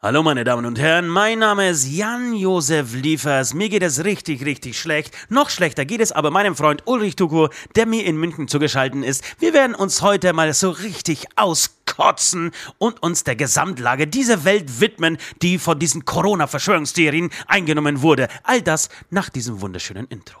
Hallo meine Damen und Herren, mein Name ist Jan-Josef Liefers. Mir geht es richtig, richtig schlecht. Noch schlechter geht es aber meinem Freund Ulrich Tuko, der mir in München zugeschaltet ist. Wir werden uns heute mal so richtig auskotzen und uns der Gesamtlage dieser Welt widmen, die von diesen Corona-Verschwörungstheorien eingenommen wurde. All das nach diesem wunderschönen Intro.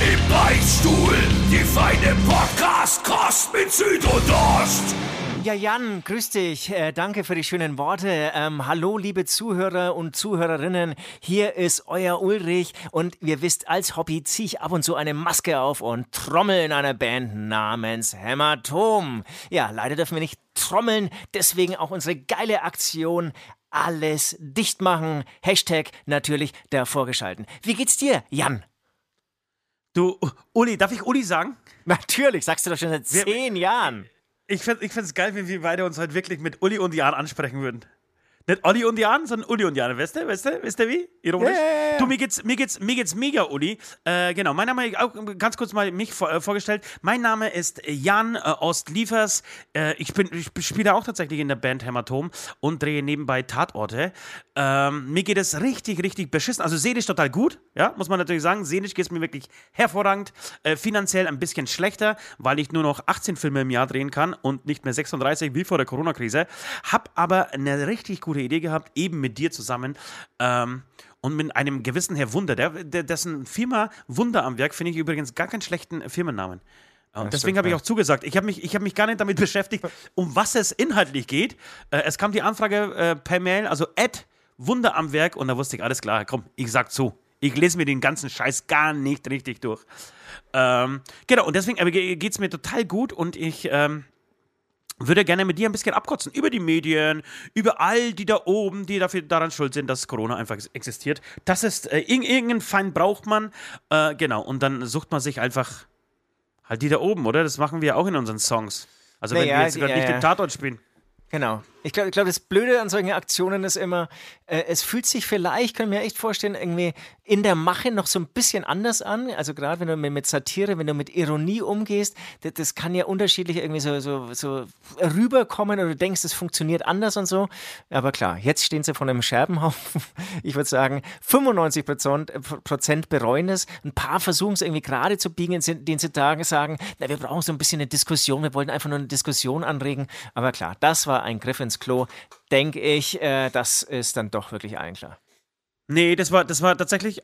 Im Beichtstuhl, die feine Podcast-Kost mit Süd und Ost. Ja, Jan, grüß dich. Äh, danke für die schönen Worte. Ähm, hallo, liebe Zuhörer und Zuhörerinnen. Hier ist euer Ulrich und ihr wisst, als Hobby ziehe ich ab und zu eine Maske auf und trommel in einer Band namens Hämatom. Ja, leider dürfen wir nicht trommeln, deswegen auch unsere geile Aktion alles dicht machen. Hashtag natürlich davor geschalten. Wie geht's dir, Jan? Du, Uli, darf ich Uli sagen? Natürlich, sagst du doch schon seit zehn Jahren. Ich finde es geil, wenn wir beide uns heute wirklich mit Uli und Jan ansprechen würden. Nicht Olli und Jan, sondern Uli und Jan. Weißt du, weißt du, weißt du wie? Ironisch. Ja. Du, mir geht's, mir geht's, mir geht's mega, Uli. Äh, genau, mein Name, auch ganz kurz mal mich vor, äh, vorgestellt. Mein Name ist Jan äh, Ostliefers. Äh, ich, bin, ich spiele auch tatsächlich in der Band Hämatom und drehe nebenbei Tatorte. Ähm, mir geht es richtig, richtig beschissen. Also seelisch total gut, ja, muss man natürlich sagen. Seelisch geht es mir wirklich hervorragend. Äh, finanziell ein bisschen schlechter, weil ich nur noch 18 Filme im Jahr drehen kann und nicht mehr 36 wie vor der Corona-Krise. Hab aber eine richtig gute Idee gehabt, eben mit dir zusammen. Ähm, und mit einem gewissen Herr Wunder, der, der, dessen Firma Wunder am Werk finde ich übrigens gar keinen schlechten Firmennamen. Und Ja, deswegen habe ich auch zugesagt. Ich habe mich, ich hab mich gar nicht damit beschäftigt, um was es inhaltlich geht. Äh, es kam die Anfrage äh, per Mail, also Ed Wunder am Werk, und da wusste ich, alles klar, komm, ich sag zu. Ich lese mir den ganzen Scheiß gar nicht richtig durch. Ähm, genau, und deswegen geht es mir total gut und ich ähm, würde gerne mit dir ein bisschen abkotzen über die Medien, über all die da oben, die dafür daran schuld sind, dass Corona einfach existiert. Das ist, äh, irg- irgendeinen Feind braucht man, äh, genau, und dann sucht man sich einfach halt die da oben, oder? Das machen wir auch in unseren Songs. Also wenn Naja, wir jetzt gerade ja, nicht ja. den Tatort spielen. Genau. Ich glaube, glaub, das Blöde an solchen Aktionen ist immer, äh, es fühlt sich vielleicht, kann ich mir echt vorstellen, irgendwie in der Mache noch so ein bisschen anders an. Also gerade wenn du mit, mit Satire, wenn du mit Ironie umgehst, das, das kann ja unterschiedlich irgendwie so, so, so rüberkommen oder du denkst, es funktioniert anders und so. Aber klar, jetzt stehen sie von einem Scherbenhaufen. Ich würde sagen, 95 Prozent, äh, Prozent bereuen es. Ein paar versuchen es irgendwie gerade zu biegen, indem sie sagen, sagen, na, wir brauchen so ein bisschen eine Diskussion, wir wollten einfach nur eine Diskussion anregen. Aber klar, das war ein Griff ins Klo. Denke ich, äh, das ist dann doch wirklich allen klar. Nee, das war, das war tatsächlich.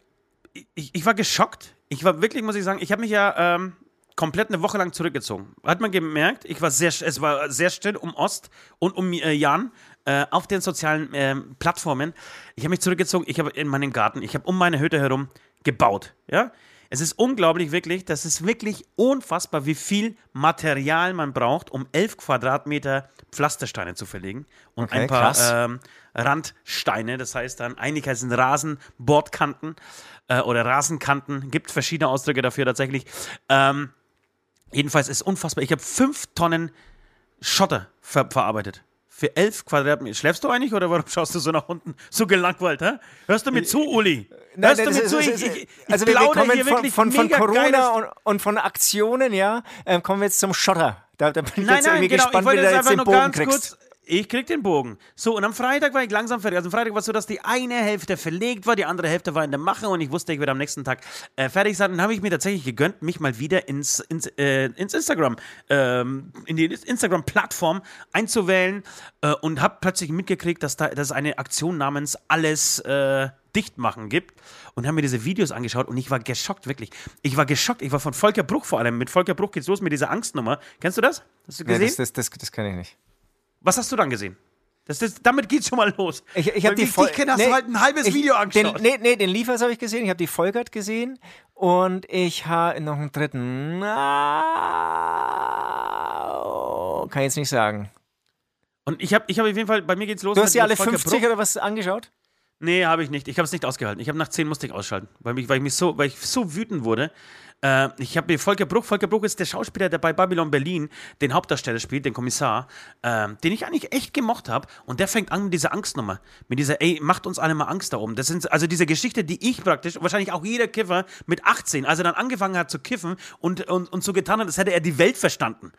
Ich, ich war geschockt. Ich war wirklich, muss ich sagen, ich habe mich ja ähm, komplett eine Woche lang zurückgezogen. Hat man gemerkt, ich war sehr, es war sehr still um Ost und um äh, Jan äh, auf den sozialen ähm, Plattformen. Ich habe mich zurückgezogen, ich habe in meinem Garten, ich habe um meine Hütte herum gebaut. Ja? Es ist unglaublich, wirklich, das ist wirklich unfassbar, wie viel Material man braucht, um 11 Quadratmeter Pflastersteine zu verlegen und Okay, ein paar ähm, Randsteine, das heißt dann, einige sind Rasenbordkanten äh, oder Rasenkanten, gibt verschiedene Ausdrücke dafür tatsächlich. Ähm, jedenfalls ist unfassbar. Ich habe fünf Tonnen Schotter ver verarbeitet. Für elf Quadratmeter. Schläfst du eigentlich oder warum schaust du so nach unten? So gelangweilt, hä? Hörst du mir zu, Uli? Hörst du das mir ist- zu? ist- Ich, ist- ich, also wir, kommen hier von, wirklich von, von Corona und, und von Aktionen, ja, ähm, kommen wir jetzt zum Schotter. Da, da bin ich Nein, jetzt nein, irgendwie genau. gespannt, wie du jetzt den Bogen kriegst. kurz. Ich krieg den Bogen. So, und am Freitag war ich langsam fertig. Also am Freitag war es so, dass die eine Hälfte verlegt war, die andere Hälfte war in der Mache und ich wusste, ich werde am nächsten Tag äh, fertig sein. Dann habe ich mir tatsächlich gegönnt, mich mal wieder ins, ins, äh, ins Instagram, ähm, in die Instagram-Plattform einzuwählen äh, und habe plötzlich mitgekriegt, dass, da, dass es eine Aktion namens Alles äh, dicht machen gibt und habe mir diese Videos angeschaut und ich war geschockt, wirklich. Ich war geschockt. Ich war von Volker Bruch vor allem. Mit Volker Bruch geht's los mit dieser Angstnummer. Kennst du das? Hast du Nee, gesehen? das, das, das, das kann ich nicht. Was hast du dann gesehen? Das, das, damit geht's schon mal los. Ich, ich habe die wie ich dich kenne, hast nee, du halt ein halbes ich- Video Den, angeschaut. nee, nee, den Liefers habe ich gesehen, ich habe die Volkert gesehen und ich habe noch einen dritten. kann ich jetzt nicht sagen. Und ich habe ich hab auf jeden Fall, bei mir geht's los. Du hast dir alle Volker 50 Bruch. oder was angeschaut? Nee, habe ich nicht. Ich habe es nicht ausgehalten. Ich habe nach 10 musste ich ausschalten, weil, mich, weil, ich mich so, weil ich so wütend wurde. Äh, ich habe mir Volker Bruch, Volker Bruch ist der Schauspieler, der bei Babylon Berlin den Hauptdarsteller spielt, den Kommissar, ähm, den ich eigentlich echt gemocht habe. Und der fängt an mit dieser Angstnummer. Mit dieser, ey, macht uns alle mal Angst da oben. Das sind also diese Geschichte, die ich praktisch, wahrscheinlich auch jeder Kiffer mit 18, als er dann angefangen hat zu kiffen und, und, und so getan hat, als hätte er die Welt verstanden.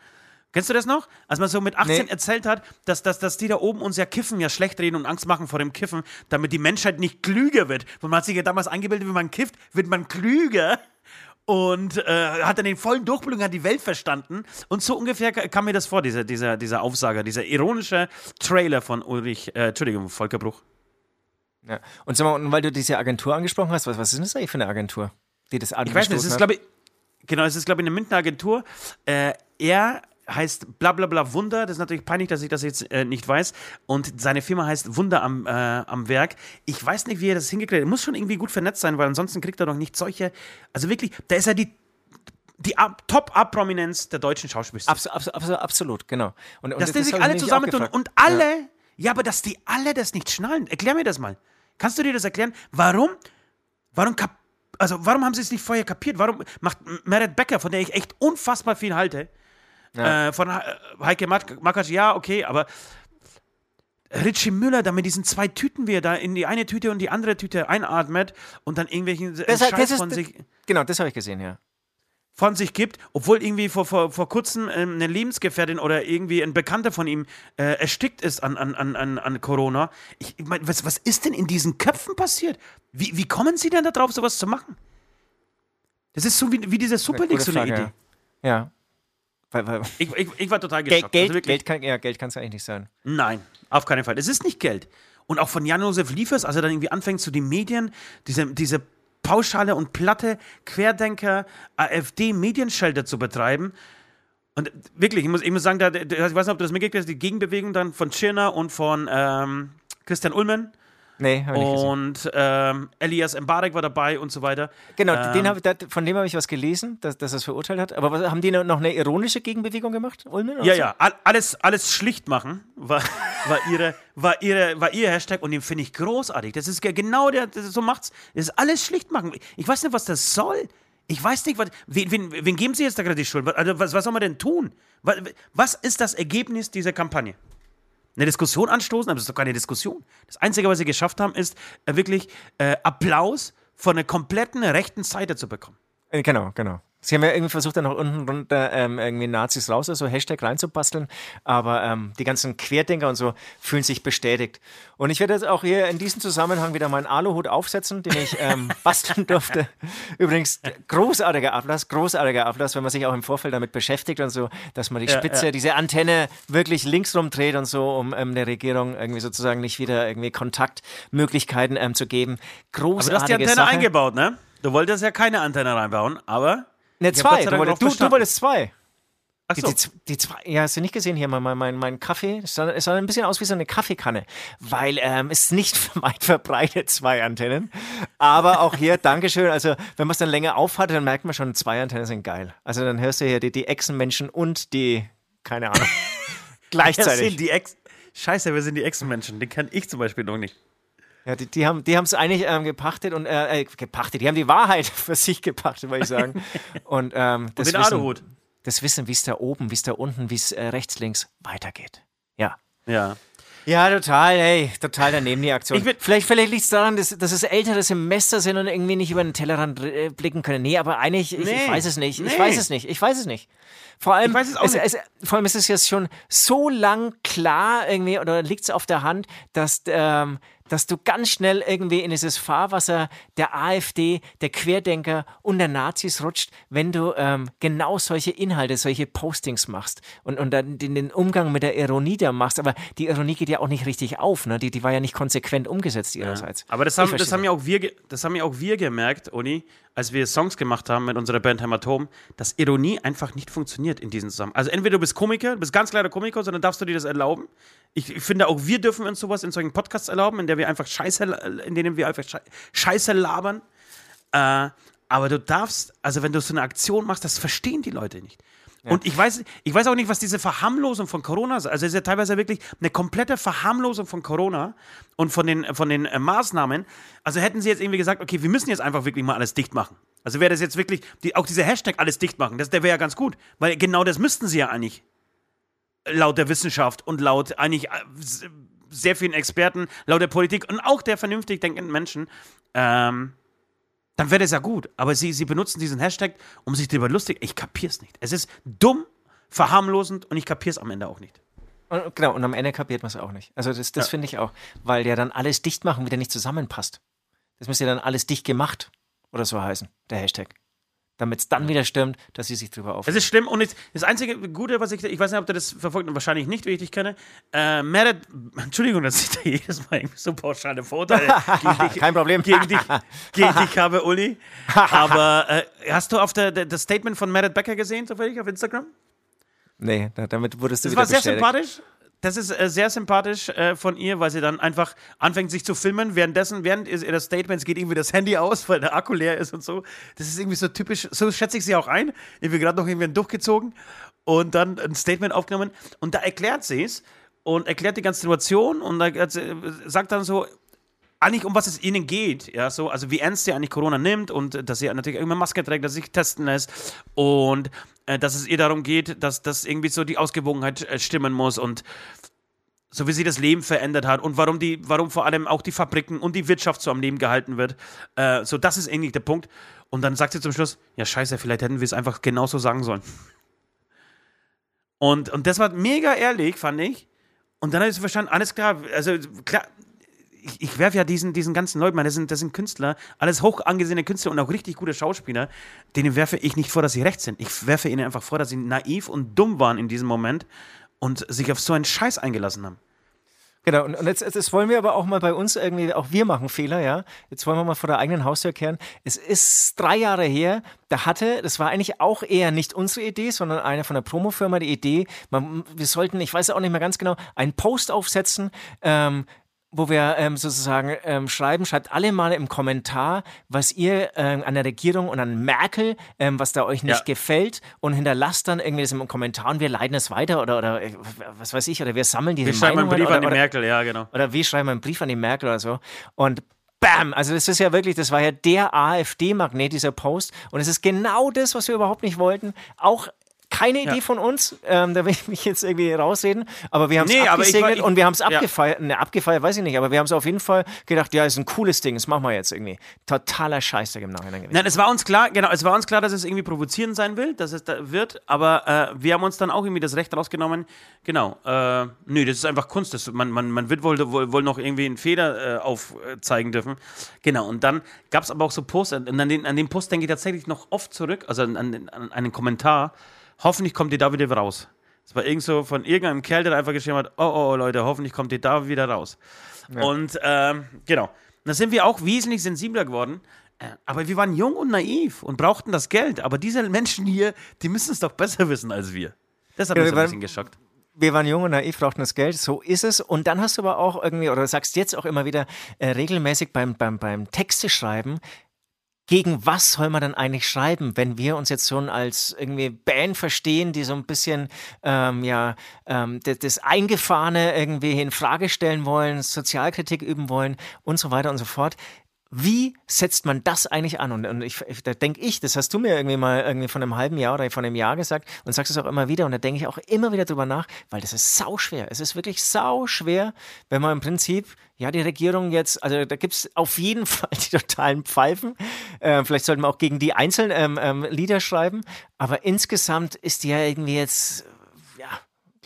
Kennst du das noch? Als man so mit 18 Nee. erzählt hat, dass, dass, dass die da oben uns ja Kiffen ja schlecht reden und Angst machen vor dem Kiffen, damit die Menschheit nicht klüger wird. Und man hat sich ja damals eingebildet, wenn man kifft, wird man klüger. Und äh, hat dann den vollen Durchblick und hat die Welt verstanden. Und so ungefähr ka- kam mir das vor, dieser, dieser, dieser Aufsager, dieser ironische Trailer von Ulrich, äh, Entschuldigung, Volker Bruch. Ja. Und sag mal, und weil du diese Agentur angesprochen hast, was, was ist denn das eigentlich für eine Agentur, die das Ich weiß nicht, es ist, glaube ich, genau, es ist, glaube ich, eine Münchner Agentur. Äh, er heißt blablabla Wunder. Das ist natürlich peinlich, dass ich das jetzt äh, nicht weiß. Und seine Firma heißt Wunder am, äh, am Werk. Ich weiß nicht, wie er das hingekriegt hat. Er muss schon irgendwie gut vernetzt sein, weil ansonsten kriegt er doch nicht solche. Also wirklich, da ist er die, die Top-Up-Prominenz der deutschen Schauspielszene. Abs abs abs absolut, genau. Und, und dass die das sich alle zusammentun und alle, ja. aber dass die alle das nicht schnallen. Erklär mir das mal. Kannst du dir das erklären? Warum? Warum kap also warum haben sie es nicht vorher kapiert? Warum macht Merit Becker, von der ich echt unfassbar viel halte, Ja. äh, von He- Heike Makatsch, ja, okay, aber Richie Müller da mit diesen zwei Tüten, wie er da in die eine Tüte und die andere Tüte einatmet und dann irgendwelchen äh, Das, Scheiß das ist, von sich genau, das habe ich gesehen, ja. von sich gibt, obwohl irgendwie vor, vor, vor kurzem ähm, eine Lebensgefährtin oder irgendwie ein Bekannter von ihm äh, erstickt ist an, an, an, an, Corona. Ich, ich meine, was, was ist denn in diesen Köpfen passiert? Wie, wie kommen sie denn darauf, sowas zu machen? Das ist so wie, wie diese Super League, so eine Idee. ja. Ja. Weil, weil, Ich, ich, ich war total geschockt. Geld, also Geld kann ja, es eigentlich nicht sein. Nein, auf keinen Fall. Es ist nicht Geld. Und auch von Jan-Josef Liefers, als er dann irgendwie anfängt, zu den Medien, diese, diese pauschale und platte Querdenker, AfD-Medienschelter zu betreiben. Und wirklich, ich muss, ich muss sagen, da, da, ich weiß nicht, ob du das mitgekriegt hast, die Gegenbewegung dann von Tschirner und von ähm, Christian Ullmann Nee, habe ich nicht gesehen. und ähm, Elias Mbarek war dabei und so weiter. Genau, ähm, den hab, von dem habe ich was gelesen, dass, dass er es verurteilt hat. Aber was, haben die noch eine ironische Gegenbewegung gemacht, Ulmen? Ja, so? ja, all- alles, alles schlicht machen war, war, ihre, war, ihre, war ihr Hashtag und den finde ich großartig. Das ist ge- genau der, das so macht's. Das ist alles schlicht machen. Ich weiß nicht, was das soll. Ich weiß nicht, was, wen, wen, wen geben Sie jetzt da gerade die Schuld? Was- Also, was, was soll man denn tun? Was, was ist das Ergebnis dieser Kampagne? Eine Diskussion anstoßen, aber das ist doch keine Diskussion. Das Einzige, was sie geschafft haben, ist äh, wirklich äh, Applaus von der kompletten rechten Seite zu bekommen. Äh, Genau, genau. Sie haben ja irgendwie versucht, da noch unten runter ähm, irgendwie Nazis raus, also Hashtag reinzubasteln, aber ähm, die ganzen Querdenker und so fühlen sich bestätigt. Und ich werde jetzt auch hier in diesem Zusammenhang wieder meinen Aluhut aufsetzen, den ich ähm, basteln durfte. Übrigens, großartiger Ablass, großartiger Ablass, wenn man sich auch im Vorfeld damit beschäftigt und so, dass man die Ja, Spitze, ja. diese Antenne wirklich links rumdreht und so, um ähm, der Regierung irgendwie sozusagen nicht wieder irgendwie Kontaktmöglichkeiten ähm, zu geben. Aber du hast die Großartige Antenne Sache. eingebaut, ne? Du wolltest ja keine Antenne reinbauen, aber. Ne, zwei. Du, wolltest, du, du wolltest zwei. Ach Die, so. die, die zwei, ja, hast du nicht gesehen hier, mein, mein, mein, Kaffee? Es sah, es sah ein bisschen aus wie so eine Kaffeekanne, weil ähm, es nicht weit verbreitet, zwei Antennen. Aber auch hier, Dankeschön. Also, wenn man es dann länger aufhat, dann merkt man schon, zwei Antennen sind geil. Also, dann hörst du hier die, die Echsenmenschen und die, keine Ahnung, gleichzeitig. die Ex. Scheiße, wir sind die Echsenmenschen. Den kann ich zum Beispiel noch nicht. Ja, die, die haben die es eigentlich ähm, gepachtet und, äh, äh, gepachtet, die haben die Wahrheit für sich gepachtet, wollte ich sagen. Und, ähm, das den Wissen- Aluhut. Das Wissen, wie es da oben, wie es da unten, wie es äh, rechts, links weitergeht. Ja. Ja. Ja, total, ey, total daneben die Aktion. Ich will- vielleicht vielleicht liegt es daran, dass, dass es ältere Semester sind und irgendwie nicht über den Tellerrand äh, blicken können. Nee, aber eigentlich, ich, ich Nee. weiß es nicht. Ich Nee. weiß es nicht. Ich weiß es nicht. Vor allem, Ich weiß es auch es, nicht. Es, vor allem ist es jetzt schon so lang klar irgendwie, oder liegt es auf der Hand, dass, ähm, dass du ganz schnell irgendwie in dieses Fahrwasser der AfD, der Querdenker und der Nazis rutscht, wenn du ähm, genau solche Inhalte, solche Postings machst und, und dann den, den Umgang mit der Ironie da machst. Aber die Ironie geht ja auch nicht richtig auf, ne? Die, die war ja nicht konsequent umgesetzt ihrerseits. Aber das haben, das, haben ja auch wir, das haben ja auch wir gemerkt, Uni, als wir Songs gemacht haben mit unserer Band Hämatom, dass Ironie einfach nicht funktioniert in diesem Zusammenhang. Also entweder du bist Komiker, du bist ganz klarer Komiker, sondern darfst du dir das erlauben. Ich, ich finde auch wir dürfen uns sowas in solchen Podcasts erlauben, in der wir einfach Scheiße, in denen wir einfach Schei- Scheiße labern. Äh, aber du darfst, also wenn du so eine Aktion machst, das verstehen die Leute nicht. Und ich weiß, ich weiß auch nicht, was diese Verharmlosung von Corona ist. Also es ist ja teilweise wirklich eine komplette Verharmlosung von Corona und von den, von den äh, Maßnahmen. Also hätten sie jetzt irgendwie gesagt, okay, wir müssen jetzt einfach wirklich mal alles dicht machen. Also wäre das jetzt wirklich, die, auch dieser Hashtag alles dicht machen, das, der wäre ja ganz gut. Weil genau das müssten sie ja eigentlich. Laut der Wissenschaft und laut eigentlich äh, sehr vielen Experten, laut der Politik und auch der vernünftig denkenden Menschen. Ähm, dann wäre das ja gut. Aber sie, sie benutzen diesen Hashtag, um sich darüber lustig. Ich kapier's nicht. Es ist dumm, verharmlosend und ich kapier's am Ende auch nicht. Und, genau, und am Ende kapiert man es auch nicht. Also das, das Ja. finde ich auch, weil ja dann alles dicht machen wieder nicht zusammenpasst. Das müsste ja dann alles dicht gemacht oder so heißen, der Hashtag. Damit es dann wieder stimmt, dass sie sich drüber Es aufregen. ist schlimm und jetzt, das einzige Gute, was ich, ich weiß nicht, ob du das verfolgt, wahrscheinlich nicht, wie ich dich kenne. Äh, Meredith, Entschuldigung, dass ich da jedes Mal irgendwie so pauschale Vorurteile gegen dich, Kein Problem. gegen dich, gegen dich habe, Uli. Aber äh, hast du auf der, der, das Statement von Meredith Becker gesehen, zufällig auf Instagram? Nee, da, damit wurdest du Das wieder war sehr bestätigt. sympathisch. Das ist äh, sehr sympathisch äh, von ihr, weil sie dann einfach anfängt, sich zu filmen. Währenddessen, während ihr das Statements geht irgendwie das Handy aus, weil der Akku leer ist und so. Das ist irgendwie so typisch. So schätze ich sie auch ein. Bin gerade noch irgendwie durchgezogen und dann ein Statement aufgenommen. Und da erklärt sie es und erklärt die ganze Situation und sie- sagt dann so, eigentlich um was es ihnen geht, ja, so, also wie ernst sie eigentlich Corona nimmt und dass sie natürlich immer Maske trägt, dass sie sich testen lässt und äh, dass es ihr darum geht, dass, dass irgendwie so die Ausgewogenheit äh, stimmen muss und so wie sie das Leben verändert hat und warum die, warum vor allem auch die Fabriken und die Wirtschaft so am Leben gehalten wird. Äh, so, das ist eigentlich der Punkt. Und dann sagt sie zum Schluss, ja scheiße, vielleicht hätten wir es einfach genauso sagen sollen. Und, und das war mega ehrlich, fand ich. Und dann habe ich verstanden, alles klar, also klar, ich, ich werfe ja diesen, diesen ganzen Leuten, das sind, das sind Künstler, alles hoch angesehene Künstler und auch richtig gute Schauspieler, denen werfe ich nicht vor, dass sie recht sind. Ich werfe ihnen einfach vor, dass sie naiv und dumm waren in diesem Moment und sich auf so einen Scheiß eingelassen haben. Genau, und, jetzt, jetzt wollen wir aber auch mal bei uns irgendwie, auch wir machen Fehler, ja. Jetzt wollen wir mal vor der eigenen Haustür kehren. Es ist drei Jahre her, da hatte, das war eigentlich auch eher nicht unsere Idee, sondern eine von der Promofirma die Idee, man, wir sollten, ich weiß auch nicht mehr ganz genau, einen Post aufsetzen, ähm, wo wir ähm, sozusagen ähm, schreiben, schreibt alle mal im Kommentar, was ihr ähm, an der Regierung und an Merkel, ähm, was da euch nicht Ja. gefällt und hinterlasst dann irgendwie das im Kommentar und wir leiten es weiter oder, oder äh, was weiß ich, oder wir sammeln diese Wir schreiben einen Meinungen Brief oder, an die oder, Merkel, ja, genau. oder wir schreiben einen Brief an die Merkel oder so. Und bam, also das ist ja wirklich, das war ja der AfD-Magnet, dieser Post. Und es ist genau das, was wir überhaupt nicht wollten. Auch keine Idee Ja. von uns, ähm, da will ich mich jetzt irgendwie rausreden, aber wir haben es Nee, aber ich abgesegnet ich- und wir haben es ja. abgefeiert, ne, abgefeiert weiß ich nicht, aber wir haben es auf jeden Fall gedacht, ja, ist ein cooles Ding, das machen wir jetzt irgendwie. Totaler Scheißdreck im Nachhinein gewesen. Nein, es war uns klar, genau, es war uns klar, dass es irgendwie provozierend sein will, dass es da wird, aber äh, wir haben uns dann auch irgendwie das Recht rausgenommen, genau, äh, nö, das ist einfach Kunst, das, man, man, man wird wohl, wohl, wohl noch irgendwie einen Fehler äh, aufzeigen dürfen. Genau, und dann gab es aber auch so Posts, und an den, an den Post denke ich tatsächlich noch oft zurück, also an, an, an einen Kommentar, hoffentlich kommt ihr da wieder raus. Es war irgend so von irgendeinem Kerl, der einfach geschrieben hat, oh, oh, oh Leute, hoffentlich kommt ihr da wieder raus. Und ähm, genau, da sind wir auch wesentlich sensibler geworden. Äh, Aber wir waren jung und naiv und brauchten das Geld. Aber diese Menschen hier, die müssen es doch besser wissen als wir. Das hat Ja, mich so ein bisschen geschockt. wir waren jung und naiv, brauchten das Geld, so ist es. Und dann hast du aber auch irgendwie, oder sagst jetzt auch immer wieder äh, regelmäßig beim, beim, beim Texte schreiben, gegen was soll man dann eigentlich schreiben, wenn wir uns jetzt schon als irgendwie Band verstehen, die so ein bisschen ähm, ja ähm, das, das Eingefahrene irgendwie in Frage stellen wollen, Sozialkritik üben wollen und so weiter und so fort. Wie setzt man das eigentlich an? Und, und ich, ich, da denke ich, das hast du mir irgendwie mal irgendwie von einem halben Jahr oder von einem Jahr gesagt und sagst es auch immer wieder. Und da denke ich auch immer wieder drüber nach, weil das ist sau schwer. Es ist wirklich sau schwer, wenn man im Prinzip, ja, die Regierung jetzt, also da gibt es auf jeden Fall die totalen Pfeifen. Äh, vielleicht sollten wir auch gegen die einzelnen ähm, ähm, Lieder schreiben. Aber insgesamt ist die ja irgendwie jetzt, ja,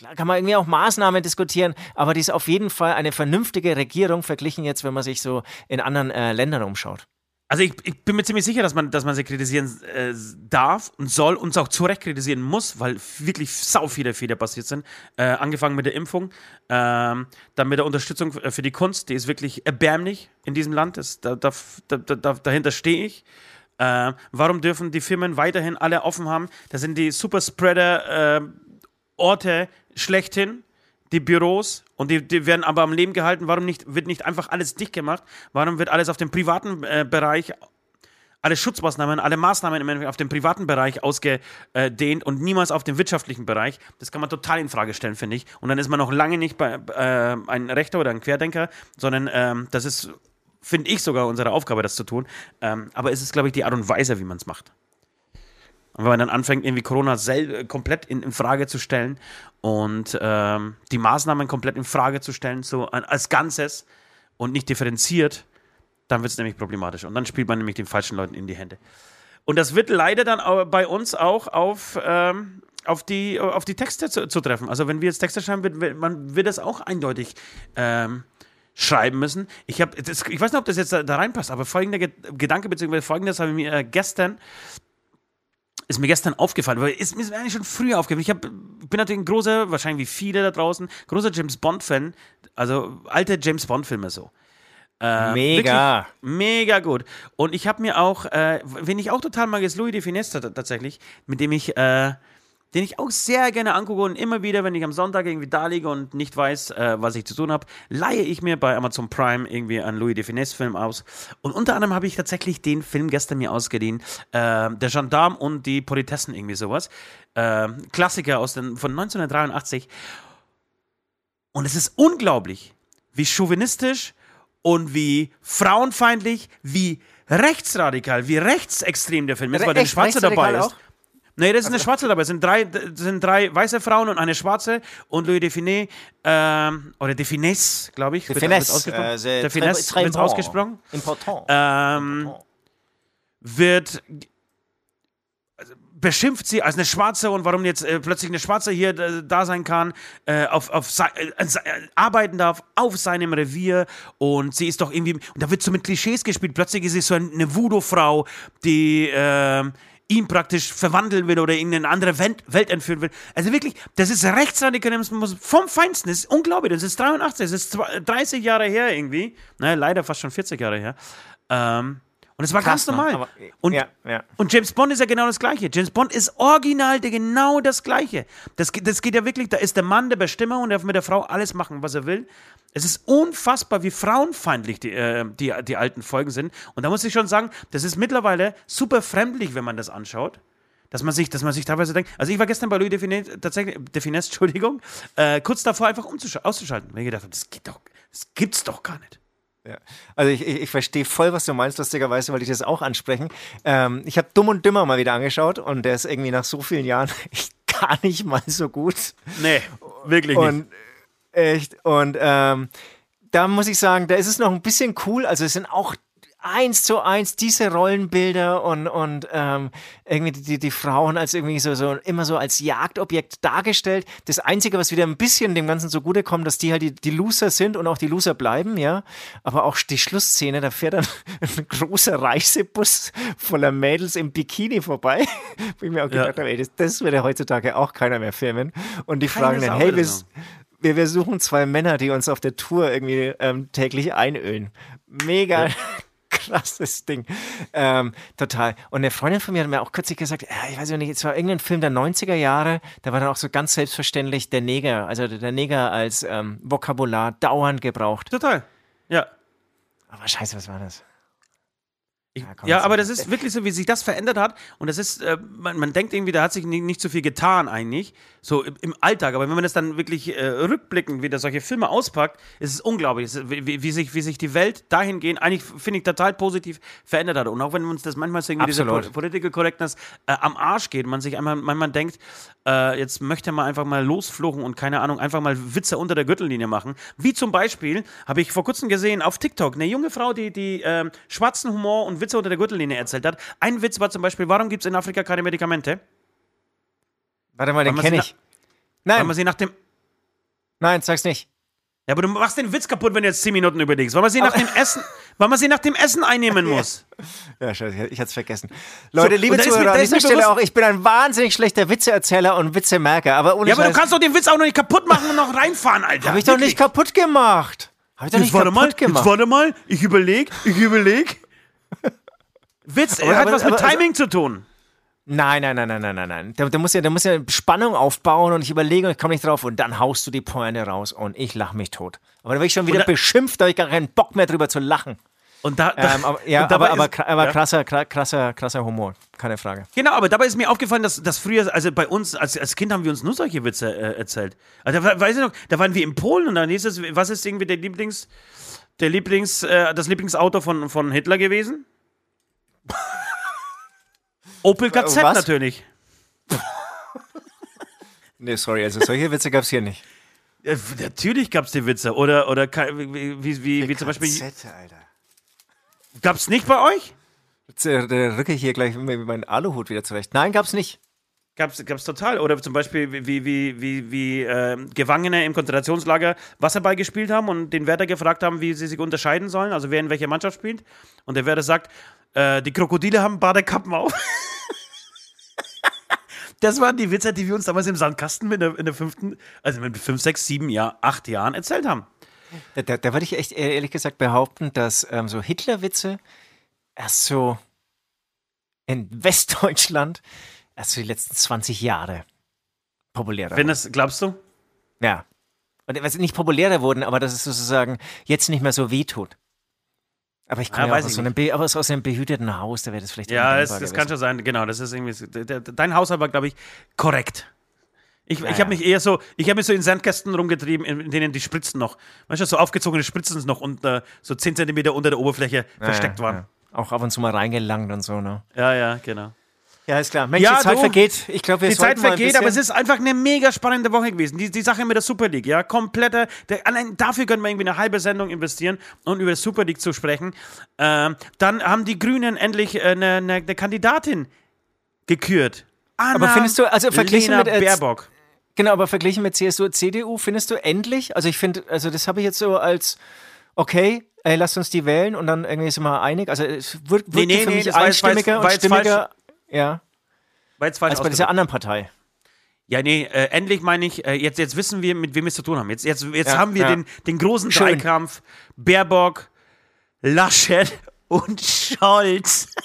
Klar kann man irgendwie auch Maßnahmen diskutieren, aber die ist auf jeden Fall eine vernünftige Regierung verglichen jetzt, wenn man sich so in anderen äh, Ländern umschaut. Also ich, ich bin mir ziemlich sicher, dass man, dass man sie kritisieren äh, darf und soll und auch zu Recht kritisieren muss, weil wirklich sau viele Fehler passiert sind. Äh, angefangen mit der Impfung, ähm, dann mit der Unterstützung für die Kunst, die ist wirklich erbärmlich in diesem Land. Das, da, da, da, da, dahinter stehe ich. Äh, warum dürfen die Firmen weiterhin alle offen haben? Das sind die Superspreader-Orte schlechthin die Büros und die, die werden aber am Leben gehalten. Warum nicht, wird nicht einfach alles dicht gemacht? Warum wird alles auf den privaten äh, Bereich alle Schutzmaßnahmen, alle Maßnahmen auf den privaten Bereich ausgedehnt und niemals auf den wirtschaftlichen Bereich. Das kann man total in Frage stellen, finde ich. Und dann ist man noch lange nicht bei, äh, ein Rechter oder ein Querdenker, sondern ähm, das ist, finde ich, sogar unsere Aufgabe, das zu tun. Ähm, aber es ist, glaube ich, die Art und Weise, wie man es macht. Und wenn man dann anfängt, irgendwie Corona sel komplett in, in, Frage zu stellen und ähm, die Maßnahmen komplett in Frage zu stellen, so als Ganzes und nicht differenziert, dann wird es nämlich problematisch. Und dann spielt man nämlich den falschen Leuten in die Hände. Und das wird leider dann bei uns auch auf, ähm, auf, die, auf die Texte zu, zu, treffen. Also wenn wir jetzt Texte schreiben, wird, man wird das auch eindeutig ähm, schreiben müssen. Ich, hab, das, ich weiß nicht, ob das jetzt da, da reinpasst, aber folgender Gedanke, beziehungsweise folgendes habe ich mir äh, gestern ist mir gestern aufgefallen, weil ist mir eigentlich schon früher aufgefallen. Ich hab, bin natürlich ein großer, wahrscheinlich wie viele da draußen, großer James Bond-Fan. Also alte James Bond-Filme so. Äh, mega. Mega gut. Und ich habe mir auch, äh, wen ich auch total mag, ist Louis de Finesse tatsächlich, mit dem ich, äh, den ich auch sehr gerne angucke und immer wieder, wenn ich am Sonntag irgendwie da liege und nicht weiß, äh, was ich zu tun habe, leihe ich mir bei Amazon Prime irgendwie einen Louis de Finesse Film aus. Und unter anderem habe ich tatsächlich den Film gestern mir ausgeliehen, äh, Der Gendarm und die Politessen, irgendwie sowas. Äh, Klassiker aus den, von 1983. Und es ist unglaublich, wie chauvinistisch und wie frauenfeindlich, wie rechtsradikal, wie rechtsextrem der Film ist, weil der Schwarze dabei ist. Auch? Nee, das ist eine Schwarze dabei. Es sind drei, sind drei weiße Frauen und eine Schwarze. Und Louis Define, ähm, oder Defines, glaube ich. Defines. Äh, Defines wird ausgesprochen. Important. Ähm, Important. Wird beschimpft sie als eine Schwarze und warum jetzt äh, plötzlich eine Schwarze hier äh, da sein kann, äh, auf, auf äh, arbeiten darf auf seinem Revier und sie ist doch irgendwie, und da wird so mit Klischees gespielt, plötzlich ist sie so eine Voodoo-Frau, die ähm, ihn praktisch verwandeln will oder in eine andere Welt, entführen will. Also wirklich, das ist Rechtsradikalismus vom Feinsten. Das ist unglaublich. Das ist 83, das ist 30 Jahre her irgendwie. Naja, leider fast schon 40 Jahre her. Ähm, und es war Krass, ganz normal. Aber, und, ja, ja. und James Bond ist ja genau das Gleiche. James Bond ist original genau das Gleiche. Das, das geht ja wirklich, da ist der Mann der Bestimmer und darf mit der Frau alles machen, was er will. Es ist unfassbar, wie frauenfeindlich die, äh, die, die alten Folgen sind. Und da muss ich schon sagen, das ist mittlerweile super fremdlich, wenn man das anschaut. Dass man sich, dass man sich teilweise denkt. Also ich war gestern bei Louis Defines, tatsächlich, Defines, Entschuldigung, äh, kurz davor einfach auszuschalten. Weil ich gedacht habe, das geht doch, das gibt's doch gar nicht. Ja. Also ich, ich, ich verstehe voll, was du meinst, lustigerweise, weil ich das auch ansprechen. Ähm, ich habe Dumm und Dümmer mal wieder angeschaut und der ist irgendwie nach so vielen Jahren gar nicht mal so gut. Nee, wirklich und, nicht. Echt. Und ähm, da muss ich sagen, da ist es noch ein bisschen cool. Also es sind auch eins zu eins diese Rollenbilder und, und ähm, irgendwie die, die Frauen als irgendwie so, so immer so als Jagdobjekt dargestellt. Das Einzige, was wieder ein bisschen dem Ganzen zugutekommt, dass die halt die, die Loser sind und auch die Loser bleiben, ja. Aber auch die Schlussszene, da fährt dann ein großer Reisebus voller Mädels im Bikini vorbei. Wo ich mir auch gedacht ja. habe, ey, das, das würde heutzutage auch keiner mehr filmen. Und die Keine fragen dann, hey, wir, wir, wir suchen zwei Männer, die uns auf der Tour irgendwie ähm, täglich einölen. Mega. Ja krasses Ding. Ähm, total. Und eine Freundin von mir hat mir auch kürzlich gesagt, äh, ich weiß nicht, es war irgendein Film der 90er Jahre, da war dann auch so ganz selbstverständlich der Neger, also der Neger als ähm, Vokabular dauernd gebraucht. Total. Ja. Aber scheiße, was war das? Ich, ja, aber das ist wirklich so, wie sich das verändert hat. Und das ist, äh, man, man, denkt irgendwie, da hat sich nicht, nicht so viel getan eigentlich, so im, im, Alltag. Aber wenn man das dann wirklich äh, rückblickend wieder solche Filme auspackt, ist es unglaublich, wie, wie, sich, wie sich die Welt dahingehend eigentlich, finde ich, total positiv verändert hat. Und auch wenn uns das manchmal so irgendwie diese Political Correctness äh, am Arsch geht, man sich einmal, manchmal denkt, äh, jetzt möchte man einfach mal losfluchen und keine Ahnung, einfach mal Witze unter der Gürtellinie machen. Wie zum Beispiel, habe ich vor kurzem gesehen auf TikTok, eine junge Frau, die, die ähm, schwarzen Humor und Witze unter der Gürtellinie erzählt hat. Ein Witz war zum Beispiel, warum gibt es in Afrika keine Medikamente? Warte mal, den kenne ich. Nein. Weil man sie nach dem. Nein, sag's nicht. Ja, aber du machst den Witz kaputt, wenn du jetzt 10 Minuten überlegst. Weil man sie nach dem Essen, weil man sie nach dem Essen einnehmen muss. Ja, scheiße, ich hatte es vergessen. Leute, so, liebe Zuhörer, mir, an dieser Stelle auch, ich bin ein wahnsinnig schlechter Witzeerzähler und Witzemerker. Aber ohne ja, aber Scheiß, du kannst doch den Witz auch noch nicht kaputt machen und noch reinfahren, Alter. Hab ich doch nicht kaputt gemacht. Hab ich doch jetzt nicht kaputt mal, gemacht. Jetzt warte mal, ich überleg, ich überleg. Witz, aber, hat aber, was mit aber, Timing zu tun. Nein, nein, nein, nein, nein, nein, nein. Da, da, muss ja, da muss ja Spannung aufbauen und ich überlege und ich komme nicht drauf und dann haust du die Pointe raus und ich lache mich tot. Aber da werde ich schon wieder beschimpft, da habe ich gar keinen Bock mehr drüber zu lachen. Und da, da Ähm, aber, ja, und dabei aber, aber, aber ja. krasser, kra- krasser, krasser Humor, keine Frage. Genau, aber dabei ist mir aufgefallen, dass, dass früher, also bei uns, als, als Kind haben wir uns nur solche Witze äh, erzählt. Also da, weiß ich noch, da waren wir in Polen und dann hieß es, was ist irgendwie der Lieblings, der Lieblings, äh, das Lieblingsauto von, von Hitler gewesen? Opel KZ was? natürlich. Nee, sorry, also solche Witze gab es hier nicht. Ja, natürlich gab es die Witze. Oder, oder wie, wie, wie, wie zum Beispiel, Alter. gab es nicht bei euch? Jetzt äh, da rücke ich hier gleich mit meinen Aluhut wieder zurecht. Nein, gab's nicht. Gab's, gab's total. Oder zum Beispiel, wie, wie, wie, wie, ähm, Gefangene im Konzentrationslager Wasserball gespielt haben und den Wärter gefragt haben, wie sie sich unterscheiden sollen, also wer in welcher Mannschaft spielt. Und der Wärter sagt, äh, die Krokodile haben Badekappen auf. Das waren die Witze, die wir uns damals im Sandkasten in der, in der fünften, also mit fünf, sechs, sieben Jahr, acht Jahren erzählt haben. Da, da, da würde ich echt ehr- ehrlich gesagt behaupten, dass ähm, so Hitler-Witze erst so in Westdeutschland erst so die letzten 20 Jahre populärer Wenn das, glaubst du? Ja. Und was nicht populärer wurden, aber dass es sozusagen jetzt nicht mehr so wehtut. Aber ich komme Ah, ja weiß aus, ich so einem, aber aus, einem behüteten Haus, da wäre das vielleicht Ja, das, undenkbar das kann schon sein. Genau, das ist irgendwie. Dein Haushalt war, glaube ich, korrekt. Ich, ich ja. habe mich eher so, ich habe mich so in Sandkästen rumgetrieben, in, in denen die Spritzen noch, weißt du, so aufgezogene Spritzen noch unter, so 10 Zentimeter unter der Oberfläche Ja, versteckt ja, waren. Ja. Auch ab und zu mal reingelangt und so, ne? Ja, ja, genau. Ja, ist klar. Mensch, Ja, die Zeit du, vergeht. Ich glaube, Die Zeit vergeht, aber es ist einfach eine mega spannende Woche gewesen. Die, die Sache mit der Super League, ja, kompletter, der, allein dafür können wir irgendwie eine halbe Sendung investieren, um über die Super League zu sprechen. Ähm, dann haben die Grünen endlich äh, eine, eine, eine Kandidatin gekürt. Anna Aber findest du, also verglichen Lena mit, äh, Baerbock. Genau, aber verglichen mit CSU, CDU, findest du endlich, also ich finde, also das habe ich jetzt so als, okay, ey, lasst uns die wählen und dann irgendwie sind wir einig. Also es wird, wird nee, für nee, mich das war jetzt- war jetzt- einstimmiger und stimmiger, ja, als bei dieser anderen Partei. Ja, nee, äh, endlich meine ich, äh, jetzt, jetzt wissen wir, mit wem wir es zu tun haben. Jetzt, jetzt, jetzt Ja, haben wir ja. den, den großen Schön. Dreikampf Baerbock, Laschet und Scholz.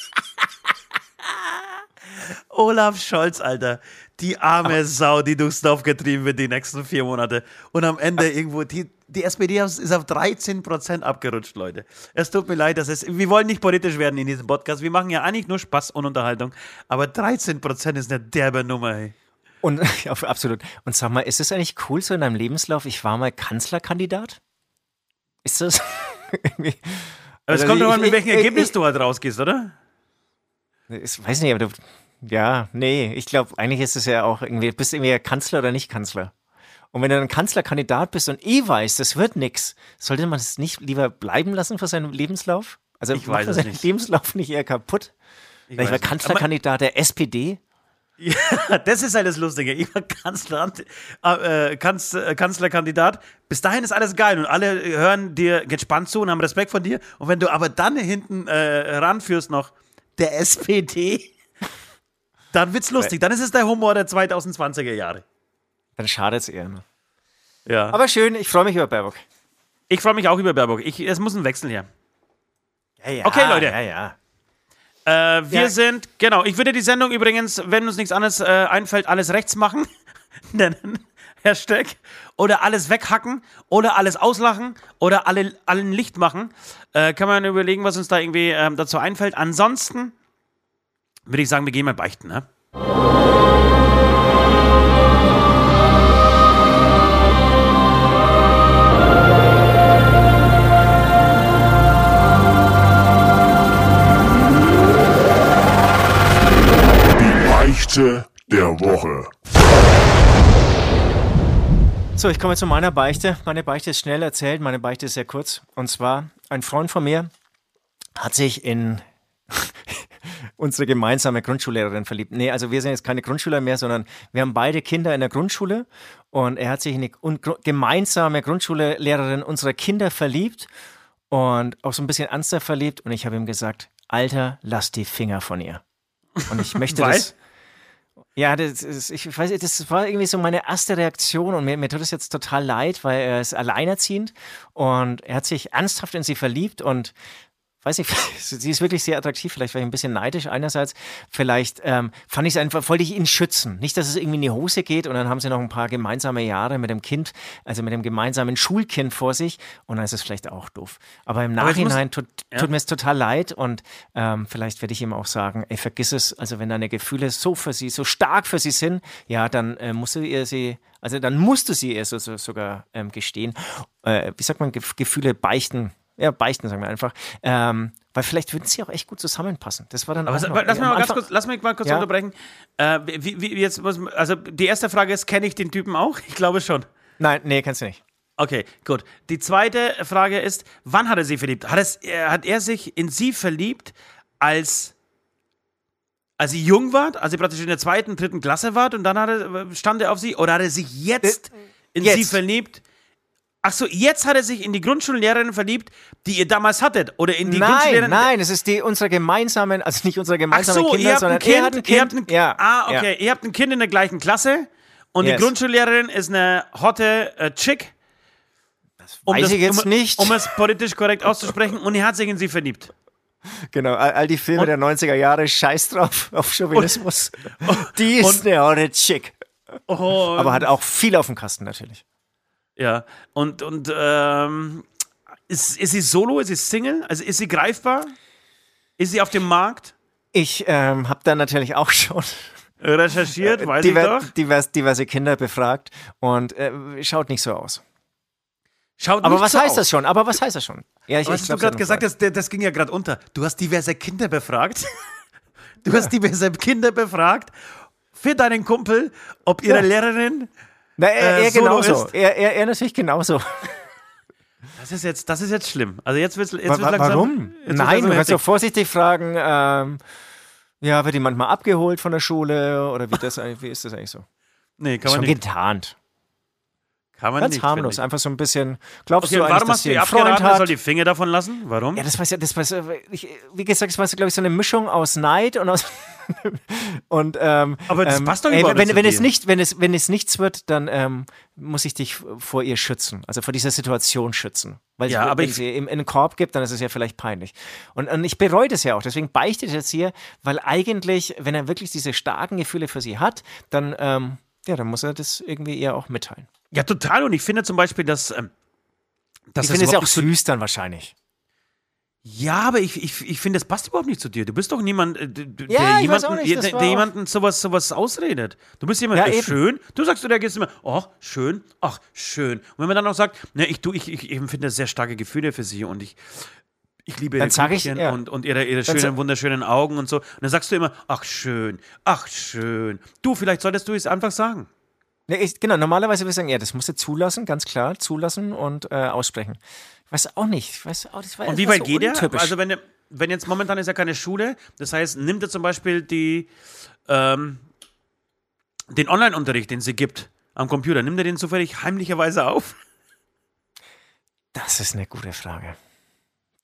Olaf Scholz, Alter. Die arme Sau, die durchs Dorf getrieben wird die nächsten vier Monate. Und am Ende irgendwo, die, die SPD ist auf 13% abgerutscht, Leute. Es tut mir leid, dass es, wir wollen nicht politisch werden in diesem Podcast. Wir machen ja eigentlich nur Spaß und Unterhaltung. Aber 13% ist eine derbe Nummer, ey. Und ja, absolut. Und sag mal, ist es eigentlich cool so in deinem Lebenslauf, ich war mal Kanzlerkandidat? Ist das irgendwie. Aber es Also kommt doch an, mit welchem ich- Ergebnis ich- du halt rausgehst, oder? Ich weiß nicht, aber du. Ja, nee, ich glaube, eigentlich ist es ja auch irgendwie, bist du irgendwie Kanzler oder nicht Kanzler. Und wenn du ein Kanzlerkandidat bist und eh weißt, das wird nix, sollte man es nicht lieber bleiben lassen für seinen Lebenslauf? Also Ich weiß seinen nicht. Lebenslauf nicht eher kaputt? Ich, war weiß nicht. Kanzlerkandidat der SPD. Aber das ist halt das Lustige. Ich war Kanzler, äh, Kanz, äh, Kanzlerkandidat. Bis dahin ist alles geil und alle hören dir gespannt zu und haben Respekt von dir. Und wenn du aber dann hinten äh, ranführst noch der SPD, dann wird's lustig. Dann ist es der Humor der 2020er Jahre. Dann schadet es eher. Ne? Ja. Aber schön, ich freue mich über Baerbock. ich freue mich auch über Baerbock. Ich, es muss ein Wechsel her. Ja, ja, Okay, Leute. Ja, ja. Äh, wir Ja. sind, genau, ich würde die Sendung übrigens, wenn uns nichts anderes äh, einfällt, alles rechts machen, nennen, Hashtag, oder alles weghacken, oder alles auslachen, oder alle, allen Licht machen. Äh, kann man überlegen, was uns da irgendwie ähm, dazu einfällt. Ansonsten würde ich sagen, wir gehen mal beichten, ne? Beichte der Woche. So, ich komme zu meiner Beichte. Meine Beichte ist schnell erzählt, meine Beichte ist sehr kurz. Und zwar, ein Freund von mir hat sich in unsere gemeinsame Grundschullehrerin verliebt. Nee, also wir sind jetzt keine Grundschüler mehr, sondern wir haben beide Kinder in der Grundschule und er hat sich in die gemeinsame Grundschullehrerin unserer Kinder verliebt und auch so ein bisschen ernster verliebt und ich habe ihm gesagt, Alter, lass die Finger von ihr. Und ich möchte das ja, das, ist, ich weiß, das war irgendwie so meine erste Reaktion und mir, mir tut es jetzt total leid, weil er ist alleinerziehend und er hat sich ernsthaft in sie verliebt und weiß nicht, sie ist wirklich sehr attraktiv. Vielleicht war ich ein bisschen neidisch einerseits. Vielleicht ähm, fand ich es einfach, wollte ich ihn schützen. Nicht, dass es irgendwie in die Hose geht und dann haben sie noch ein paar gemeinsame Jahre mit dem Kind, also mit dem gemeinsamen Schulkind vor sich und dann ist es vielleicht auch doof. Aber im Nachhinein muss, tut, ja. tut mir es total leid und ähm, vielleicht werde ich ihm auch sagen, ey, vergiss es, also wenn deine Gefühle so für sie, so stark für sie sind, ja, dann äh, musst du ihr sie also dann musst du sie ihr so, so, sogar ähm, gestehen. Äh, wie sagt man, Gefühle beichten ja, beichten, sagen wir einfach. Ähm, weil vielleicht würden sie auch echt gut zusammenpassen. Das war dann Aber auch noch, lass, mal ganz kurz, lass mich mal kurz ja? unterbrechen. Äh, wie, wie, jetzt, also die erste Frage ist, kenne ich den Typen auch? Ich glaube schon. Nein, nee, kennst du nicht. Okay, gut. Die zweite Frage ist, wann hat er sie verliebt? Hat, es, äh, hat er sich in sie verliebt, als, als sie jung war, als sie praktisch in der zweiten, dritten Klasse war und dann hat er, stand er auf sie? Oder hat er sich jetzt äh, in jetzt. sie verliebt, Ach so, jetzt hat er sich in die Grundschullehrerin verliebt, die ihr damals hattet, oder in die nein, Grundschullehrerin? Nein, es ist die unserer gemeinsamen, also nicht unserer gemeinsamen so, Kinder, sondern kind, er hat ein Kind. Ein, ja, ah, okay, ja. ihr habt ein Kind in der gleichen Klasse und yes. die Grundschullehrerin ist eine hotte äh, Chick. Das um weiß das, ich jetzt um, nicht. Um es politisch korrekt auszusprechen und er hat sich in sie verliebt. Genau, all, all die Filme und, der 90er Jahre, scheiß drauf auf Chauvinismus. Und, die ist und, eine hotte Chick. Aber hat auch viel auf dem Kasten natürlich. Ja, und, und ähm, ist, ist sie solo? Ist sie Single? Also ist sie greifbar? Ist sie auf dem Markt? Ich ähm, habe da natürlich auch schon recherchiert, weiß Diver, ich doch. Divers, diverse Kinder befragt und äh, schaut nicht so aus. Schaut Aber was so heißt aus. das schon? Aber was heißt das schon? Ja, ich, was ich hast du gerade gesagt? Das, das ging ja gerade unter. Du hast diverse Kinder befragt. Du hast diverse Kinder befragt für deinen Kumpel, ob ihre ja. Lehrerin na, er, äh, er genauso. Er, er, er natürlich genauso. Das ist jetzt, das ist jetzt schlimm. Also jetzt wird's, jetzt wird's langsam, Warum? Jetzt Nein, du kannst doch vorsichtig fragen, ähm, ja, wird die manchmal abgeholt von der Schule oder wie, das, wie ist das eigentlich so? Nee, kann man Schon nicht. getarnt. Kann man Ganz nicht. harmlos, einfach so ein bisschen. Glaubst okay, du warum hast du die abgeraten, er soll die Finger davon lassen? Warum? Ja, das war ja, das war ich, wie gesagt, das war glaube ich so eine Mischung aus Neid und aus und ähm, aber das ähm, passt doch ey, überhaupt wenn, nicht wenn es nicht, wenn es wenn es nichts wird, dann ähm, muss ich dich vor ihr schützen, also vor dieser Situation schützen, weil ja, ich, aber wenn ich, sie in einen Korb gibt, dann ist es ja vielleicht peinlich. Und, und ich bereue das ja auch, deswegen beichte ich jetzt hier, weil eigentlich, wenn er wirklich diese starken Gefühle für sie hat, dann ähm, ja, dann muss er das irgendwie ihr auch mitteilen. Ja, total. Und ich finde zum Beispiel, dass. Ähm, dass ich finde es ja auch süß dann wahrscheinlich. Ja, aber ich, ich, ich finde, das passt überhaupt nicht zu dir. Du bist doch niemand, äh, der, ja, jemanden, nicht, der, der jemanden sowas, sowas ausredet. Du bist jemand, ja, der schön. Du sagst, du reagierst immer, ach, schön, ach, schön. Und wenn man dann auch sagt, ne, ich, du, ich, ich empfinde sehr starke Gefühle für sie und ich, ich liebe dann ihre ich, ja. und, und ihre, ihre schönen, wunderschönen Augen und so. Und dann sagst du immer, ach, schön, ach, schön. Du, vielleicht solltest du es einfach sagen. Nee, ich, genau, normalerweise würde ich sagen, ja, das musst du zulassen, ganz klar, zulassen und äh, aussprechen. Ich weiß auch nicht. Ich weiß auch, das war, und wie weit so geht er? Also wenn, wenn jetzt momentan ist ja keine Schule, das heißt, nimmt er zum Beispiel die, ähm, den Online-Unterricht, den sie gibt am Computer, nimmt er den zufällig heimlicherweise auf? Das ist eine gute Frage.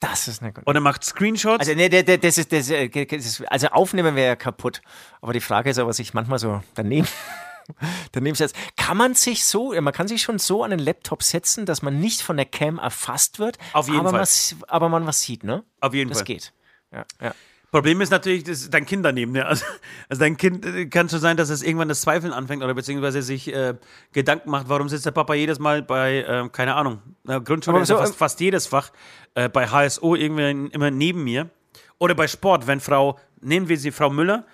Das ist eine gute Oder macht Screenshots? Also, nee, das ist, das ist, also aufnehmen wäre ja kaputt. Aber die Frage ist aber, was ich manchmal so daneben Daneben jetzt. Kann man sich so, man kann sich schon so an den Laptop setzen, dass man nicht von der Cam erfasst wird, Auf jeden aber, Fall. Was, aber man was sieht, ne? Auf jeden das Fall. Das geht. Ja, ja. Problem ist natürlich, dass dein Kind daneben. Ne? Also, also, dein Kind äh, kann schon sein, dass es irgendwann das Zweifeln anfängt oder beziehungsweise sich äh, Gedanken macht, warum sitzt der Papa jedes Mal bei, äh, keine Ahnung, na, Grundschule ist so, fast, fast, jedes Fach, äh, bei HSO irgendwie immer neben mir. Oder bei Sport, wenn Frau, nehmen wir sie Frau Müller,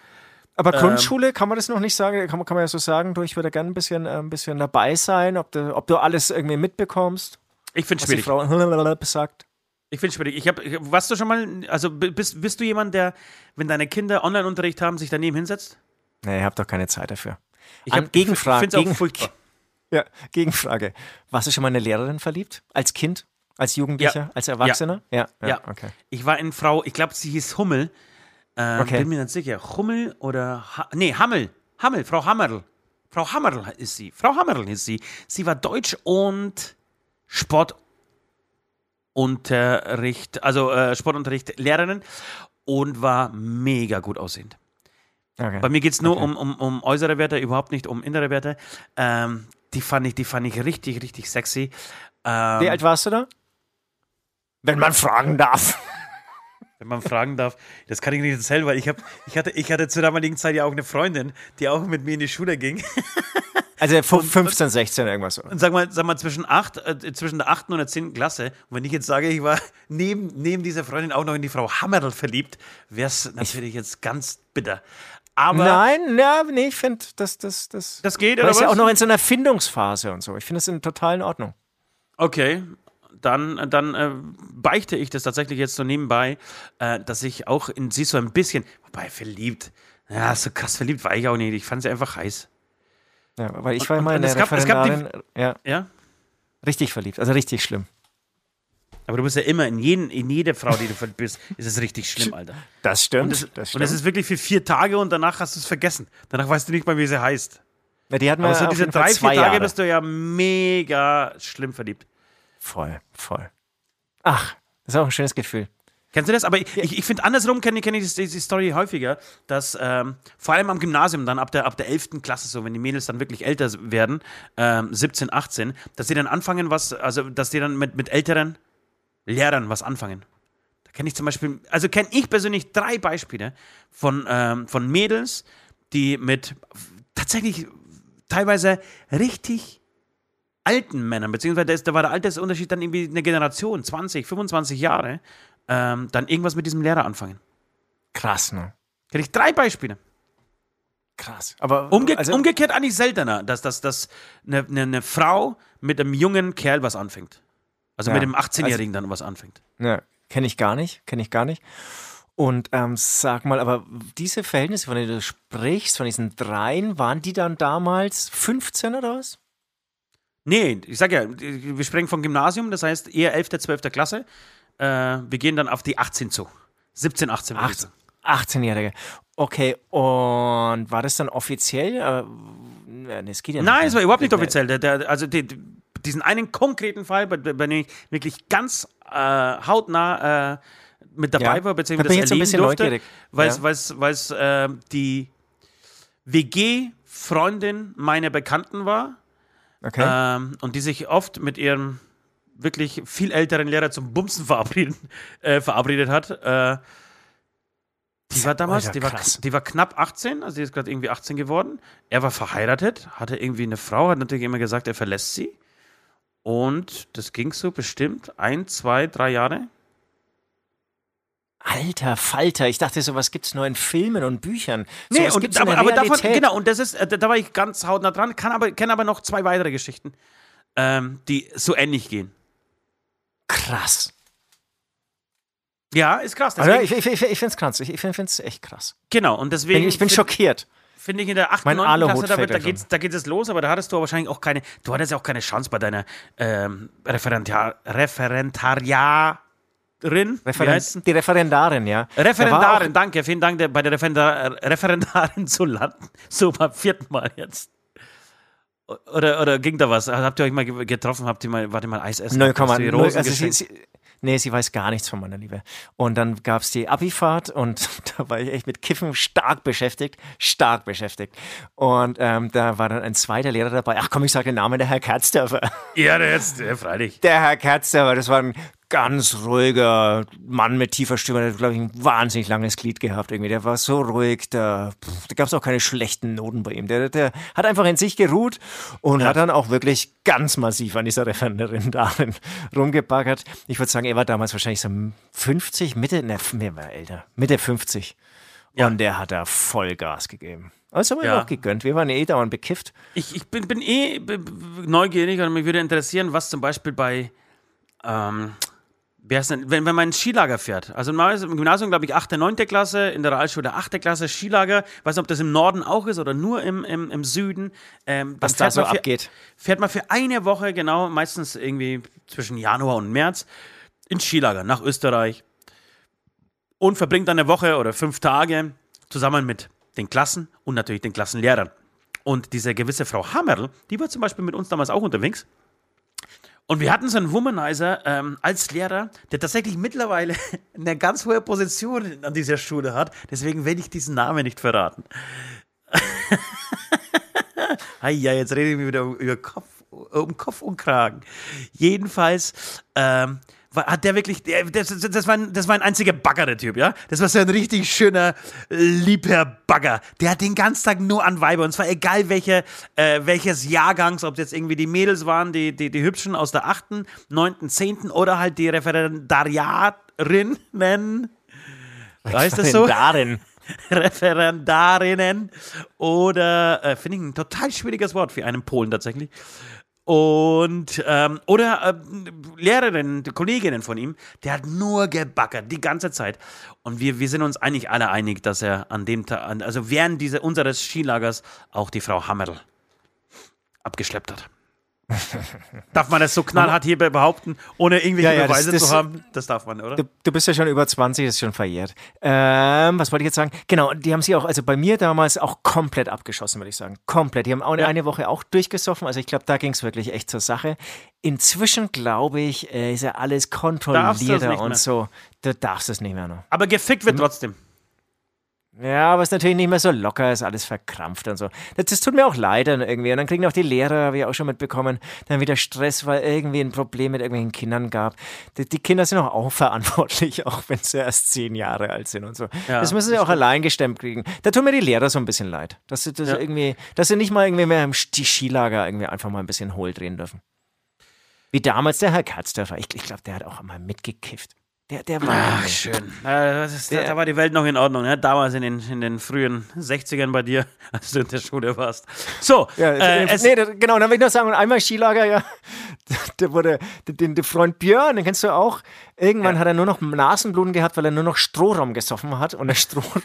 aber ähm, Grundschule, ähm, kann man das noch nicht sagen? Kann, kann man ja so sagen, du, ich würde gerne ein bisschen, äh, ein bisschen dabei sein, ob du, ob du alles irgendwie mitbekommst. Ich finde es schwierig. Die Frau sagt. Ich finde es schwierig. Ich hab, warst du schon mal, also bist, bist du jemand, der, wenn deine Kinder Online-Unterricht haben, sich daneben hinsetzt? Nee, ich habe doch keine Zeit dafür. Ich habe Gegenfrage. Ich finde es auch furchtbar. Ja, Gegenfrage. Warst du schon mal in eine Lehrerin verliebt? Als Kind? Als Jugendlicher? Ja. Als Erwachsener? Ja. Ja, ja. okay. Ich war in Frau, ich glaube, sie hieß Hummel. Ähm, okay. Bin mir nicht sicher. Hummel oder. Ha nee, Hammel. Hammel, Frau Hammerl. Frau Hammerl ist sie. Frau Hammerl ist sie. Sie war Deutsch und Sportunterricht, also äh, Sportunterricht Lehrerin und war mega gut aussehend. Okay. Bei mir geht es nur okay. um, um, um äußere Werte, überhaupt nicht um innere Werte. Ähm, die, fand ich, die fand ich richtig, richtig sexy. Ähm, Wie alt warst du da? Wenn man fragen darf. wenn man fragen darf. Das kann ich nicht erzählen, weil ich, hab, ich, hatte, ich hatte zur damaligen Zeit ja auch eine Freundin, die auch mit mir in die Schule ging. Also 15, 16 irgendwas so. Und sag mal, sag mal zwischen, acht, äh, zwischen der 8. und der 10. Klasse, und wenn ich jetzt sage, ich war neben, neben dieser Freundin auch noch in die Frau Hammerl verliebt, wäre es natürlich jetzt ganz bitter. Aber Nein, nee, ich finde, das, das, das, das geht, oder ist ja auch noch in so einer Findungsphase und so. Ich finde das in total in Ordnung. Okay, dann, dann äh, beichte ich das tatsächlich jetzt so nebenbei, äh, dass ich auch in sie so ein bisschen, wobei verliebt, ja, so krass verliebt war ich auch nicht. Ich fand sie einfach heiß. Ja, weil ich war immer in der es gab- die- Referendarin, ja, Ja? richtig verliebt, also richtig schlimm. Aber du bist ja immer in, jeden, in jede Frau, die du verliebt bist, ist es richtig schlimm, Alter. Das stimmt, Und es, das und es stimmt. ist wirklich für vier Tage und danach hast du es vergessen. Danach weißt du nicht mal, wie sie heißt. ja, die hatten wir Aber so diese drei, vier Tage Jahre. bist du ja mega schlimm verliebt. Voll, voll. Ach, das ist auch ein schönes Gefühl. Kennst du das? Aber ich, ich, ich finde, andersrum kenne kenn ich die, die Story häufiger, dass ähm, vor allem am Gymnasium dann ab der, ab der 11. Klasse, so wenn die Mädels dann wirklich älter werden, ähm, 17, 18, dass sie dann anfangen, was, also dass die dann mit, mit älteren Lehrern was anfangen. Da kenne ich zum Beispiel, also kenne ich persönlich drei Beispiele von, ähm, von Mädels, die mit tatsächlich teilweise richtig alten Männern, beziehungsweise da, ist, da war der Altersunterschied dann irgendwie eine Generation, 20, 25 Jahre, ähm, dann irgendwas mit diesem Lehrer anfangen. Krass, ne? Kenne ich drei Beispiele. Krass. Aber Umge also, umgekehrt eigentlich seltener, dass, dass, dass eine, eine, eine Frau mit einem jungen Kerl was anfängt. Also Ja, mit dem 18-Jährigen dann was anfängt. Ne, kenne ich gar nicht, kenne ich gar nicht. Und ähm, sag mal, aber diese Verhältnisse, von denen du sprichst, von diesen dreien, waren die dann damals 15 oder was? Nee, ich sag ja, wir sprechen vom Gymnasium, das heißt eher 11., 12. Klasse. Äh, wir gehen dann auf die 18 zu. 17, 18. würde ich sagen. 18-Jährige. Okay, und war das dann offiziell? Äh, das geht ja Nein, es war überhaupt nicht Ne, offiziell. Der, der, also die, die- diesen einen konkreten Fall, bei, bei dem ich wirklich ganz äh, hautnah äh, mit dabei Ja, war, da beziehungsweise ich das ein erleben bisschen durfte, weil Ja. es weil's, äh, die WG-Freundin meiner Bekannten war Okay. ähm, und die sich oft mit ihrem wirklich viel älteren Lehrer zum Bumsen verabreden, äh, verabredet hat. Äh, die war damals, Alter, die, war, die war knapp 18, also die ist gerade irgendwie 18 geworden. Er war verheiratet, hatte irgendwie eine Frau, hat natürlich immer gesagt, er verlässt sie. Und das ging so bestimmt ein, zwei, drei Jahre. Alter Falter, ich dachte, sowas gibt es nur in Filmen und Büchern. Nee, sowas und, gibt's in aber, der aber davon, genau, und das ist, äh, da war ich ganz hautnah dran, kann aber, kenne aber noch zwei weitere Geschichten, ähm, die so ähnlich gehen. Krass. Ja, ist krass. Also Deswegen, ich ich, ich finde es krass. Ich, ich finde es echt krass. genau, und deswegen. Ich bin find- schockiert. finde ich in der 8. Mein 9. Aluhut Klasse, da, da, da geht's, da geht es los, aber da hattest du wahrscheinlich auch keine, du hattest ja auch keine Chance bei deiner ähm, Referentar, Referentariarin. Wie Referen die Referendarin, ja. Da Referendarin, danke, vielen Dank der, bei der Referendar, Referendarin zu landen. Beim vierten Mal jetzt. Oder, oder ging da was? Habt ihr euch mal ge- getroffen? Habt ihr mal, warte mal, Eis essen? Auch, Hast du die 0,0. Rosen Also sie, sie, nee, sie weiß gar nichts von meiner Liebe. Und dann gab es die Abifahrt und da war ich echt mit Kiffen stark beschäftigt. Stark beschäftigt. Und ähm, da war dann ein zweiter Lehrer dabei. Ach komm, ich sage den Namen, der Herr Kerzdörfer. Ja, der jetzt, ja, freilich. Der Herr Kerzdörfer, das war ein ganz ruhiger Mann mit tiefer Stimme. Der hat, glaube ich, ein wahnsinnig langes Glied gehabt irgendwie. Der war so ruhig, da, pff, da gab es auch keine schlechten Noten bei ihm. Der, der hat einfach in sich geruht und hat dann auch wirklich ganz massiv an dieser Referendarin darin rumgebaggert. Ich würde sagen, er war damals wahrscheinlich so 50, Mitte, ne, mehr war älter, Mitte 50. Und der hat da Vollgas gegeben. Also haben wir Ja. auch gegönnt. Wir waren eh dauernd bekifft. Ich, ich bin, bin eh neugierig und mich würde interessieren, was zum Beispiel bei, ähm, wie heißt denn, wenn, wenn man ins Skilager fährt. Also im Gymnasium, glaube ich, 8., 9. Klasse, in der Realschule 8. Klasse Skilager. weiß nicht, ob das im Norden auch ist oder nur im, im, im Süden. Ähm, Was da so für- abgeht. Fährt man für eine Woche, genau, meistens irgendwie zwischen Januar und März, ins Skilager nach Österreich und verbringt dann eine Woche oder fünf Tage zusammen mit den Klassen und natürlich den Klassenlehrern. Und diese gewisse Frau Hammerl, die war zum Beispiel mit uns damals auch unterwegs. Und wir hatten so einen Womanizer ähm, als Lehrer, der tatsächlich mittlerweile eine ganz hohe Position an dieser Schule hat. Deswegen werde ich diesen Namen nicht verraten. Ei, ja, jetzt rede ich mir wieder über Kopf, um Kopf und Kragen. Jedenfalls ähm, war, hat der wirklich, der, das, das, war ein, das war ein einziger Bagger, der Typ, ja? Das war so ein richtig schöner, lieber Bagger. Der hat den ganzen Tag nur an Weiber. Und zwar egal welche, äh, welches Jahrgangs, ob es jetzt irgendwie die Mädels waren, die, die, die Hübschen aus der 8., 9., 10. oder halt die Referendariatinnen. Heißt das so? Referendarin. Referendarinnen oder äh, finde ich ein total schwieriges Wort für einen Polen tatsächlich. Und ähm, oder äh, Lehrerinnen, Kolleginnen von ihm, der hat nur gebackert die ganze Zeit. Und wir, wir sind uns eigentlich alle einig, dass er an dem Tag, also während diese, unseres Skilagers auch die Frau Hammerl abgeschleppt hat. darf man das so knallhart hier behaupten, ohne irgendwelche Ja, ja, das- Beweise das- zu haben? Das darf man, oder? Du, du bist ja schon über 20, ist schon verjährt. Ähm, was wollte ich jetzt sagen? Genau, die haben sie auch, also bei mir damals auch komplett abgeschossen, würde ich sagen. Komplett. Die haben auch eine, eine Woche auch durchgesoffen. Also ich glaube, da ging es wirklich echt zur Sache. Inzwischen, glaube ich, äh, ist ja alles das kontrollierter und so. Du darfst es nicht mehr noch. Aber gefickt wird trotzdem. Ja, aber es ist natürlich nicht mehr so locker, ist alles verkrampft und so. Das, das tut mir auch leid dann irgendwie. Und dann kriegen auch die Lehrer, habe ich auch schon mitbekommen, dann wieder Stress, weil irgendwie ein Problem mit irgendwelchen Kindern gab. Die, die Kinder sind auch, auch verantwortlich, auch wenn sie erst zehn Jahre alt sind und so. Ja, das müssen sie auch allein gestemmt kriegen. Da tun mir die Lehrer so ein bisschen leid. Dass sie, dass sie irgendwie, dass sie nicht mal irgendwie mehr im Skilager irgendwie einfach mal ein bisschen hohl drehen dürfen. Wie damals der Herr Katzdörfer. Ich, ich glaube, der hat auch mal mitgekifft. Der, der war. Ach, schön. Äh, ist, da, Der- da war die Welt noch in Ordnung, ne? damals in den, in den frühen 60ern bei dir, als du in der Schule warst. So, Ja, äh, es, nee, das, genau, dann will ich noch sagen, und einmal Skilager, ja, der wurde, den, den Freund Björn, den kennst du auch, irgendwann hat er nur noch Nasenbluten gehabt, weil er nur noch Strohraum gesoffen hat und der Strohraum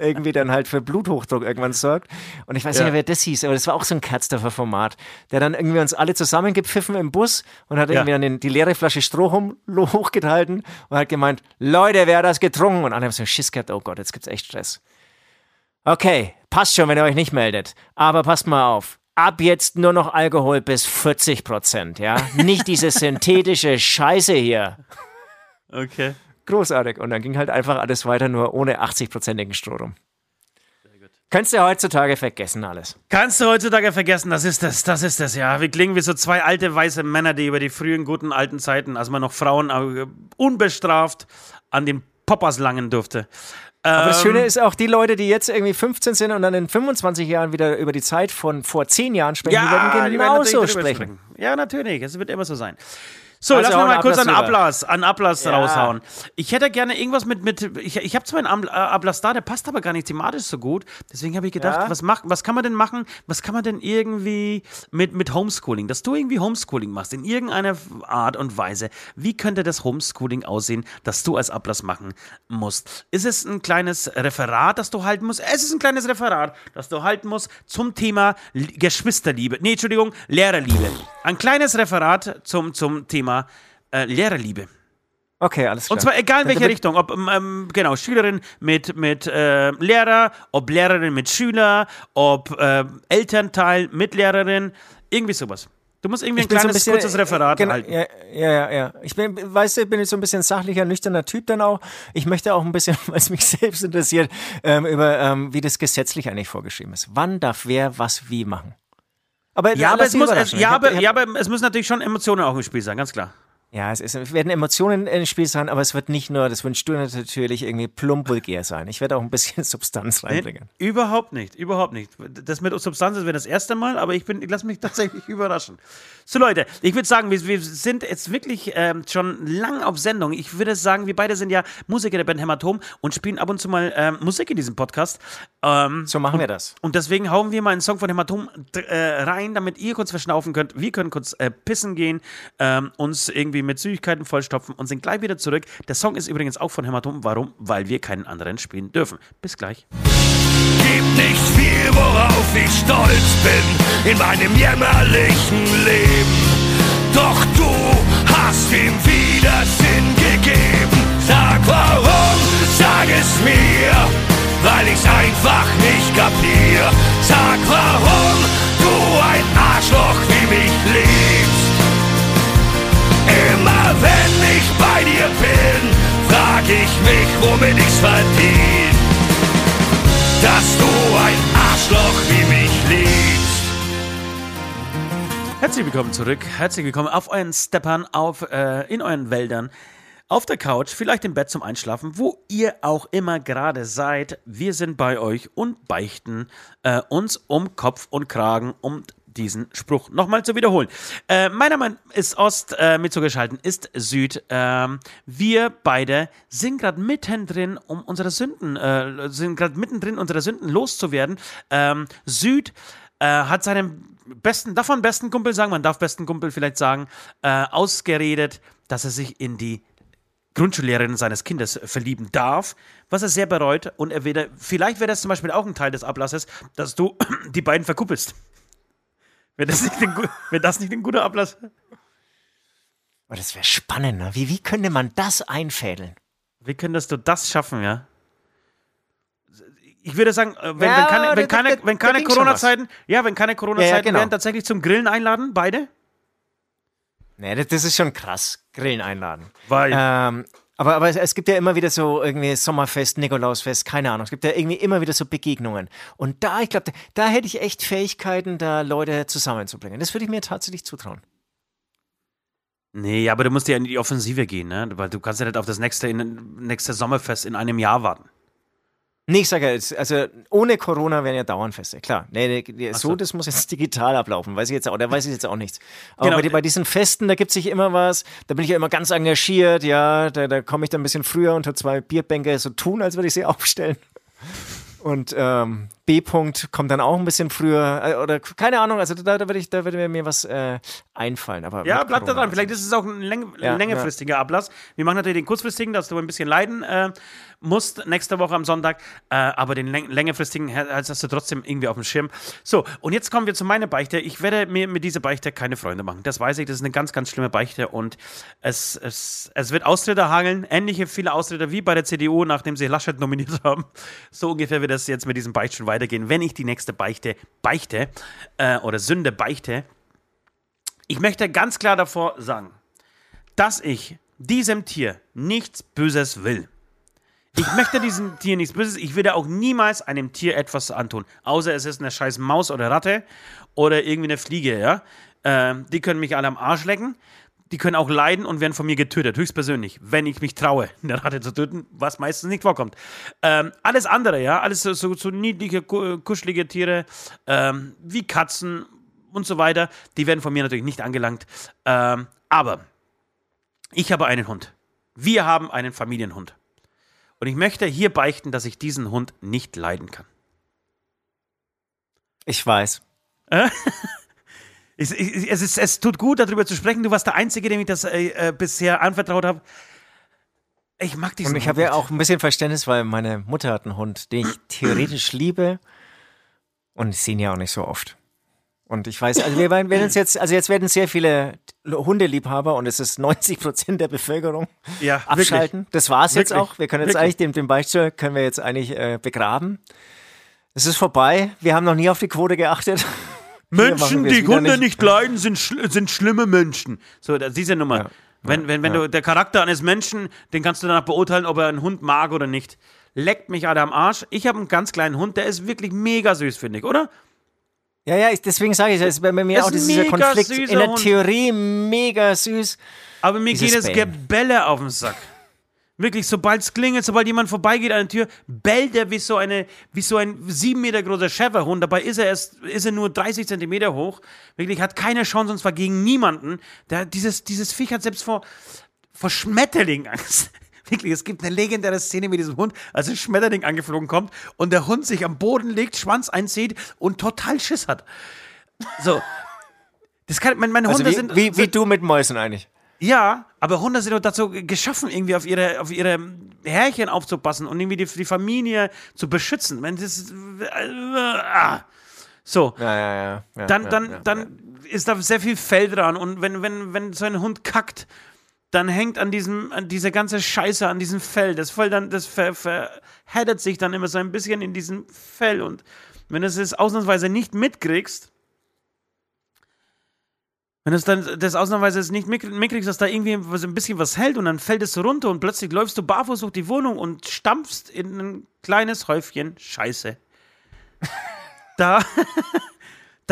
irgendwie dann halt für Bluthochdruck irgendwann sorgt. Und ich weiß Ja. nicht mehr, wer das hieß, aber das war auch so ein Kerzdorfer Format, der dann irgendwie uns alle zusammengepfiffen im Bus und hat irgendwie Ja. dann den, die leere Flasche Stroh hum- hochgehalten und hat gemeint, Leute, wer hat das getrunken? Und alle haben so Schiss gehabt, oh Gott, jetzt gibt's echt Stress. Okay, passt schon, wenn ihr euch nicht meldet. Aber passt mal auf. Ab jetzt nur noch Alkohol bis 40 Prozent, ja? Nicht diese synthetische Scheiße hier. okay. Großartig. Und dann ging halt einfach alles weiter, nur ohne 80-prozentigen Stroh Könntest du heutzutage vergessen alles. Kannst du heutzutage vergessen, das ist das, das ist das, ja. Wir klingen wie so zwei alte weiße Männer, die über die frühen guten alten Zeiten, als man noch Frauen äh, unbestraft an den Poppers langen durfte. Aber das Ähm, Schöne ist auch, die Leute, die jetzt irgendwie 15 sind und dann in 25 Jahren wieder über die Zeit von vor 10 Jahren sprechen, die werden die werden genauso natürlich drüber sprechen. Ja, natürlich, es wird immer so sein. So, Also lass mal mal kurz einen Ablass einen Ablass Ja. raushauen. Ich hätte gerne irgendwas mit, mit ich, ich habe zwar einen äh, Ablass da, der passt aber gar nicht thematisch so gut. Deswegen habe ich gedacht, Ja. was, mach, was kann man denn machen, was kann man denn irgendwie mit, mit Homeschooling, dass du irgendwie Homeschooling machst, in irgendeiner Art und Weise. Wie könnte das Homeschooling aussehen, das du als Ablass machen musst? Ist es ein kleines Referat, das du halten musst? Es ist ein kleines Referat, das du halten musst zum Thema Geschwisterliebe. Nee, Entschuldigung, Lehrerliebe. Ein kleines Referat zum, zum Thema äh, Lehrerliebe. Okay, alles klar. Und zwar egal in welche Richtung, ob ähm, ähm, genau Schülerin mit mit äh, Lehrer, ob Lehrerin mit Schüler, ob äh, Elternteil mit Lehrerin, irgendwie sowas. Du musst irgendwie ein bin so kleines bisschen, kurzes Referat genau, halten. Ja, ja, ja. Ich bin, weißt du, ich bin jetzt so ein bisschen sachlicher, nüchterner Typ dann auch. Ich möchte auch ein bisschen, weil es mich selbst interessiert, ähm, über ähm, wie das gesetzlich eigentlich vorgeschrieben ist. Wann darf wer was wie machen? Aber, Ja, aber es muss, es, ja, aber, ja, aber es müssen natürlich schon Emotionen auch im Spiel sein, ganz klar. Ja, es, ist, es werden Emotionen ins Spiel sein, aber es wird nicht nur, das wünschst du natürlich irgendwie plump vulgär sein. Ich werde auch ein bisschen Substanz reinbringen. Überhaupt nicht, überhaupt nicht. Das mit Substanz wäre das erste Mal, aber ich bin, ich lasse mich tatsächlich überraschen. So Leute, ich würde sagen, wir, wir sind jetzt wirklich ähm, schon lang auf Sendung. Ich würde sagen, wir beide sind ja Musiker der Band Hämatom und spielen ab und zu mal ähm, Musik in diesem Podcast. Ähm, So machen wir das. und deswegen hauen wir mal einen Song von Hämatom äh, rein, damit ihr kurz verschnaufen könnt. Wir können kurz äh, pissen gehen, ähm, uns irgendwie mit Süßigkeiten vollstopfen und sind gleich wieder zurück. Der Song ist übrigens auch von Hämatom. Warum? Weil wir keinen anderen spielen dürfen. Bis gleich. Gibt nicht viel, worauf ich stolz bin in meinem jämmerlichen Leben. Doch du hast ihm wieder Sinn gegeben. Sag warum, sag es mir, weil ich's einfach nicht kapier. Sag warum Herzlich willkommen zurück. Herzlich willkommen auf euren Steppern, auf, äh, in euren Wäldern, auf der Couch, vielleicht im Bett zum Einschlafen, wo ihr auch immer gerade seid. Wir sind bei euch und beichten äh, uns um Kopf und Kragen, um diesen Spruch nochmal zu wiederholen. Äh, mein Name ist Ost, äh, mit zugeschaltet ist Süd. Ähm, wir beide sind gerade mittendrin, um unsere Sünden, äh, sind gerade mittendrin, unsere Sünden loszuwerden. Ähm, Süd äh, hat seinem besten, davon besten Kumpel sagen, man darf besten Kumpel vielleicht sagen, äh, ausgeredet, dass er sich in die Grundschullehrerin seines Kindes verlieben darf, was er sehr bereut. Und er wäre, vielleicht wäre das zum Beispiel auch ein Teil des Ablasses, dass du die beiden verkuppelst. Wäre das, nicht ein, wär das nicht ein guter Ablass? Oh, das wäre spannend, ne? Wie, wie könnte man das einfädeln? Wie könntest du das schaffen, ja? Ich würde sagen, äh, wenn, Ja, wenn keine, wenn keine, wenn keine Corona-Zeiten, ja, wenn keine Corona-Zeiten genau. wären, tatsächlich zum Grillen einladen, beide? Nee, das, das ist schon krass. Grillen einladen. Weil, Ähm, aber, aber es, es gibt ja immer wieder so irgendwie Sommerfest, Nikolausfest, keine Ahnung. Es gibt ja irgendwie immer wieder so Begegnungen. Und da, ich glaube, da, da hätte ich echt Fähigkeiten, da Leute zusammenzubringen. Das würde ich mir tatsächlich zutrauen. nee, aber du musst ja in die Offensive gehen, ne? Weil du kannst ja nicht auf das nächste, in, nächste Sommerfest in einem Jahr warten. Nee, ich sage jetzt, also ohne Corona wären ja Dauernfeste, klar. Nee, nee, so, so. das muss jetzt digital ablaufen, weiß ich jetzt auch, da weiß ich jetzt auch nichts. Aber Genau. bei, bei diesen Festen, da gibt sich immer was, da bin ich ja immer ganz engagiert, ja, da, da komme ich dann ein bisschen früher unter zwei Bierbänke so tun, als würde ich sie aufstellen. Und ähm, B. -Punkt kommt dann auch ein bisschen früher, äh, oder keine Ahnung, also da, da würde ich, da würde mir was äh, einfallen. Aber Ja, mit bleib da dran. Vielleicht ist es auch ein läng Ja, längerfristiger Ablass. Wir machen natürlich den kurzfristigen, dass du ein bisschen leiden äh, musst nächste Woche am Sonntag. Äh, aber den läng längerfristigen hä- hast du trotzdem irgendwie auf dem Schirm. So, und jetzt kommen wir zu meiner Beichte. Ich werde mir mit dieser Beichte keine Freunde machen. Das weiß ich. Das ist eine ganz, ganz schlimme Beichte. Und es, es, es wird Austritter hageln. Ähnliche viele Austritter wie bei der CDU, nachdem sie Laschet nominiert haben. So ungefähr wird es jetzt mit diesem Beicht schon weitergehen. Wenn ich die nächste Beichte beichte äh, oder Sünde beichte, ich möchte ganz klar davor sagen, dass ich diesem Tier nichts Böses will. Ich möchte diesem Tier nichts Böses. Ich würde auch niemals einem Tier etwas antun. Außer es ist eine scheiß Maus oder Ratte oder irgendwie eine Fliege, ja. Ähm, die können mich alle am Arsch lecken. Die können auch leiden und werden von mir getötet, höchstpersönlich, wenn ich mich traue, eine Ratte zu töten, was meistens nicht vorkommt. Ähm, alles andere, ja, alles so, so, so niedliche, ku- kuschelige Tiere, ähm, wie Katzen und so weiter, die werden von mir natürlich nicht angelangt. Ähm, aber ich habe einen Hund. Wir haben einen Familienhund. Und ich möchte hier beichten, dass ich diesen Hund nicht leiden kann. Ich weiß. Es, es, es, ist, es tut gut, darüber zu sprechen. Du warst der Einzige, dem ich das äh, äh, bisher anvertraut habe. Ich mag diesen Und ich habe ja auch ein bisschen Verständnis, weil meine Mutter hat einen Hund, den ich theoretisch liebe. Und ich sehe ihn ja auch nicht so oft. Und ich weiß, also wir werden uns jetzt, also jetzt werden sehr viele Hundeliebhaber und es ist 90 Prozent der Bevölkerung ja, abschalten. Das war's jetzt Wirklich. auch. Wir können jetzt Wirklich. eigentlich den, den Beichtstuhl können wir jetzt eigentlich äh, begraben. Es ist vorbei. Wir haben noch nie auf die Quote geachtet. Menschen, die Hunde nicht, leiden, sind, schl sind schlimme Menschen. So, das, diese Nummer. Ja. Wenn, wenn, wenn ja. du der Charakter eines Menschen, den kannst du danach beurteilen, ob er einen Hund mag oder nicht. Leckt mich alle am Arsch. Ich habe einen ganz kleinen Hund, der ist wirklich mega süß, finde ich, oder? Ja, ja, ich, deswegen sage ich, es ist bei mir Das auch ist dieser mega Konflikt in der Hund. Theorie mega süß. Aber mir Dieses geht es Bellen. Gebälle auf den Sack. Wirklich, sobald es klingelt, sobald jemand vorbeigeht an der Tür, bellt er wie so, eine, wie so ein sieben Meter großer Schäferhund. Dabei ist er erst ist er nur 30 Zentimeter hoch. Wirklich, hat keine Chance, und zwar gegen niemanden. Der, dieses, dieses Viech hat selbst vor, vor Schmetterlingen Angst. Wirklich, es gibt eine legendäre Szene mit diesem Hund, als ein Schmetterling angeflogen kommt und der Hund sich am Boden legt, Schwanz einzieht und total Schiss hat. So. Das kann, meine, meine Also Hunde wie, sind. wie, wie du mit Mäusen eigentlich. Ja, aber Hunde sind doch dazu geschaffen, irgendwie auf ihre, auf ihre Herrchen aufzupassen und irgendwie die, die Familie zu beschützen. Wenn das, ah. So, Ja, ja, ja. ja dann, ja, dann, ja, dann ist da sehr viel Fell dran und wenn, wenn, wenn so ein Hund kackt, dann hängt an diesem, an dieser ganze Scheiße an diesem Fell. Das Fell dann, das ver, verheddert sich dann immer so ein bisschen in diesem Fell und wenn du es ausnahmsweise nicht mitkriegst, wenn du es dann das ausnahmsweise nicht mit- mitkriegst, dass da irgendwie so ein bisschen was hält und dann fällt es so runter und plötzlich läufst du barfuß durch die Wohnung und stampfst in ein kleines Häufchen Scheiße. Da, Da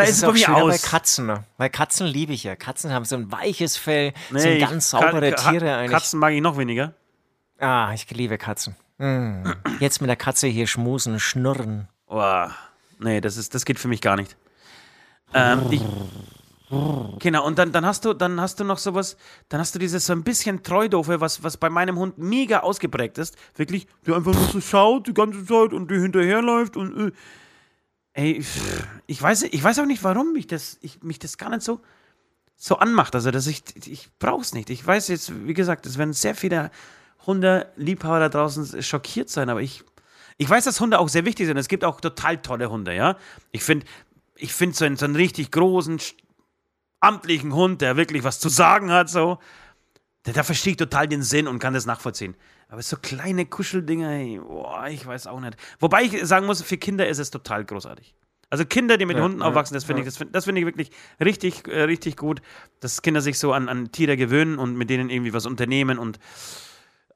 Das ist es bei mir aus. bei Katzen. Ne? Weil Katzen liebe ich ja. Katzen haben so ein weiches Fell, Nee, sind ganz saubere Ka- Tiere eigentlich. Katzen mag ich noch weniger. Ah, ich liebe Katzen. Mm. Jetzt mit der Katze hier schmusen, schnurren. Oh, nee, das, ist, das geht für mich gar nicht. Ähm, ich, genau, und dann, dann, hast du, dann hast du noch sowas, dann hast du dieses so ein bisschen Treudofe, was, was bei meinem Hund mega ausgeprägt ist. Wirklich, der einfach nur so schaut die ganze Zeit und die hinterherläuft und. Äh. Ey, ich weiß, ich weiß auch nicht, warum mich das, ich, mich das gar nicht so, so anmacht. Also, dass ich, ich brauch's nicht. Ich weiß jetzt, wie gesagt, es werden sehr viele Hundeliebhaber da draußen schockiert sein, aber ich, ich weiß, dass Hunde auch sehr wichtig sind. Es gibt auch total tolle Hunde, ja. Ich finde, ich finde so einen, so einen richtig großen, amtlichen Hund, der wirklich was zu sagen hat, so, der, der versteht total den Sinn und kann das nachvollziehen. Aber so kleine Kuscheldinger, ey, boah, ich weiß auch nicht. Wobei ich sagen muss, für Kinder ist es total großartig. Also Kinder, die mit Ja, Hunden ja, aufwachsen, das finde ich, das find, finde ich wirklich richtig, äh, richtig gut, dass Kinder sich so an, an Tiere gewöhnen und mit denen irgendwie was unternehmen und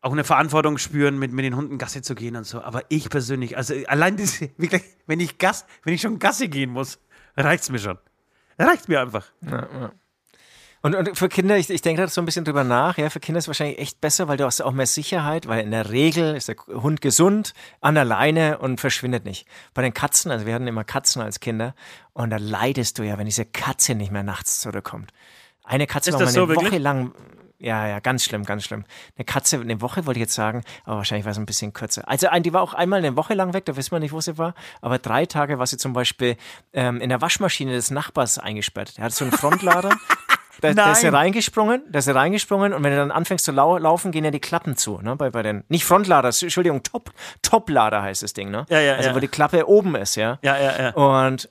auch eine Verantwortung spüren, mit, mit den Hunden Gassi zu gehen und so. Aber ich persönlich, also allein diese, wirklich, wenn ich Gas, wenn ich schon Gassi gehen muss, reicht's mir schon. Reicht mir einfach. Und, und für Kinder, ich, ich denke da so ein bisschen drüber nach, ja, für Kinder ist es wahrscheinlich echt besser, weil du hast auch mehr Sicherheit, weil in der Regel ist der Hund gesund, an der Leine und verschwindet nicht. Bei den Katzen, also wir hatten immer Katzen als Kinder und da leidest du ja, wenn diese Katze nicht mehr nachts zurückkommt. Eine Katze Ist war mal das eine so wirklich? Woche lang, ja, ja, ganz schlimm, ganz schlimm. Eine Katze, eine Woche wollte ich jetzt sagen, aber wahrscheinlich war es ein bisschen kürzer. Also ein, die war auch einmal eine Woche lang weg, da wissen wir nicht, wo sie war, aber drei Tage war sie zum Beispiel ähm, in der Waschmaschine des Nachbars eingesperrt. Der hat so einen Frontlader. Da, da ist sie Nein. reingesprungen, da ist sie reingesprungen und wenn du dann anfängst zu lau laufen, gehen ja die Klappen zu, ne? Bei, bei den, nicht Frontlader, Entschuldigung, Top, Toplader heißt das Ding, ne? Ja, ja, Also ja. wo die Klappe oben ist, ja. Ja, ja, ja. Und,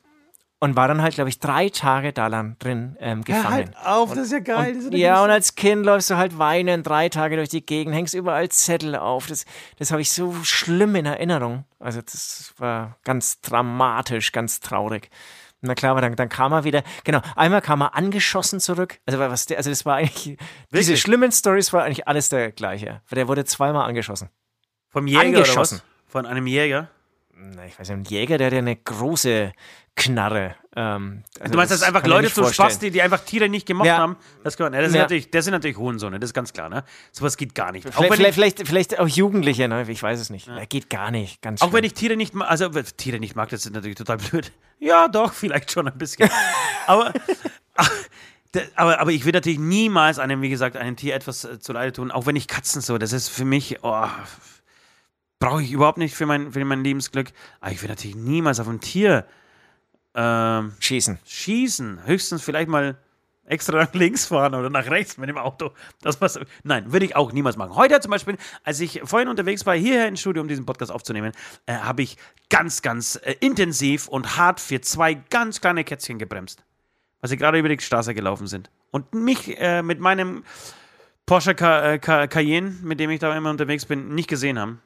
und war dann halt, glaube ich, drei Tage da lang drin ähm, gefangen. auf, das ist ja geil. Und, ja, und als Kind läufst du halt weinen drei Tage durch die Gegend, hängst überall Zettel auf. Das, das habe ich so schlimm in Erinnerung. Also das war ganz dramatisch, ganz traurig. Na klar, aber dann, dann kam er wieder, genau, einmal kam er angeschossen zurück. Also, was der, also das war eigentlich, diese Wirklich? schlimmen Stories war eigentlich alles der gleiche. Der wurde zweimal angeschossen. Vom Jäger Angeschossen. oder was? Von einem Jäger? Na, ich weiß nicht, ein Jäger, der hat ja eine große Knarre. Ähm, also Du meinst, dass einfach kann ich mir Leute zu. Spaß, die, die einfach Tiere nicht gemocht Ja. haben? Das, kann ja, das, sind Ja. natürlich, das sind natürlich Hohensohne, das ist ganz klar. Ne? Sowas geht gar nicht. Auch Vielleicht, wenn, vielleicht, ich, vielleicht, vielleicht auch Jugendliche, ne? ich weiß es nicht. Ja. Geht gar nicht. Ganz auch wenn ich Tiere nicht mag, also äh, Tiere nicht mag, das ist natürlich total blöd. Ja, doch, vielleicht schon ein bisschen. aber, aber, aber ich will natürlich niemals einem, wie gesagt, einem Tier etwas äh, zuleide tun, auch wenn ich Katzen so, das ist für mich, oh, brauche ich überhaupt nicht für mein, für mein Lebensglück. Aber ich will natürlich niemals auf ein Tier ähm, Schießen. schießen. Höchstens vielleicht mal extra nach links fahren oder nach rechts mit dem Auto. Das was, nein, würde ich auch niemals machen. Heute zum Beispiel, als ich vorhin unterwegs war, hierher ins Studio, um diesen Podcast aufzunehmen, äh, habe ich ganz, ganz äh, intensiv und hart für zwei ganz kleine Kätzchen gebremst. Weil sie gerade über die Straße gelaufen sind. Und mich äh, mit meinem Porsche Ca äh, Ca Cayenne, mit dem ich da immer unterwegs bin, nicht gesehen haben.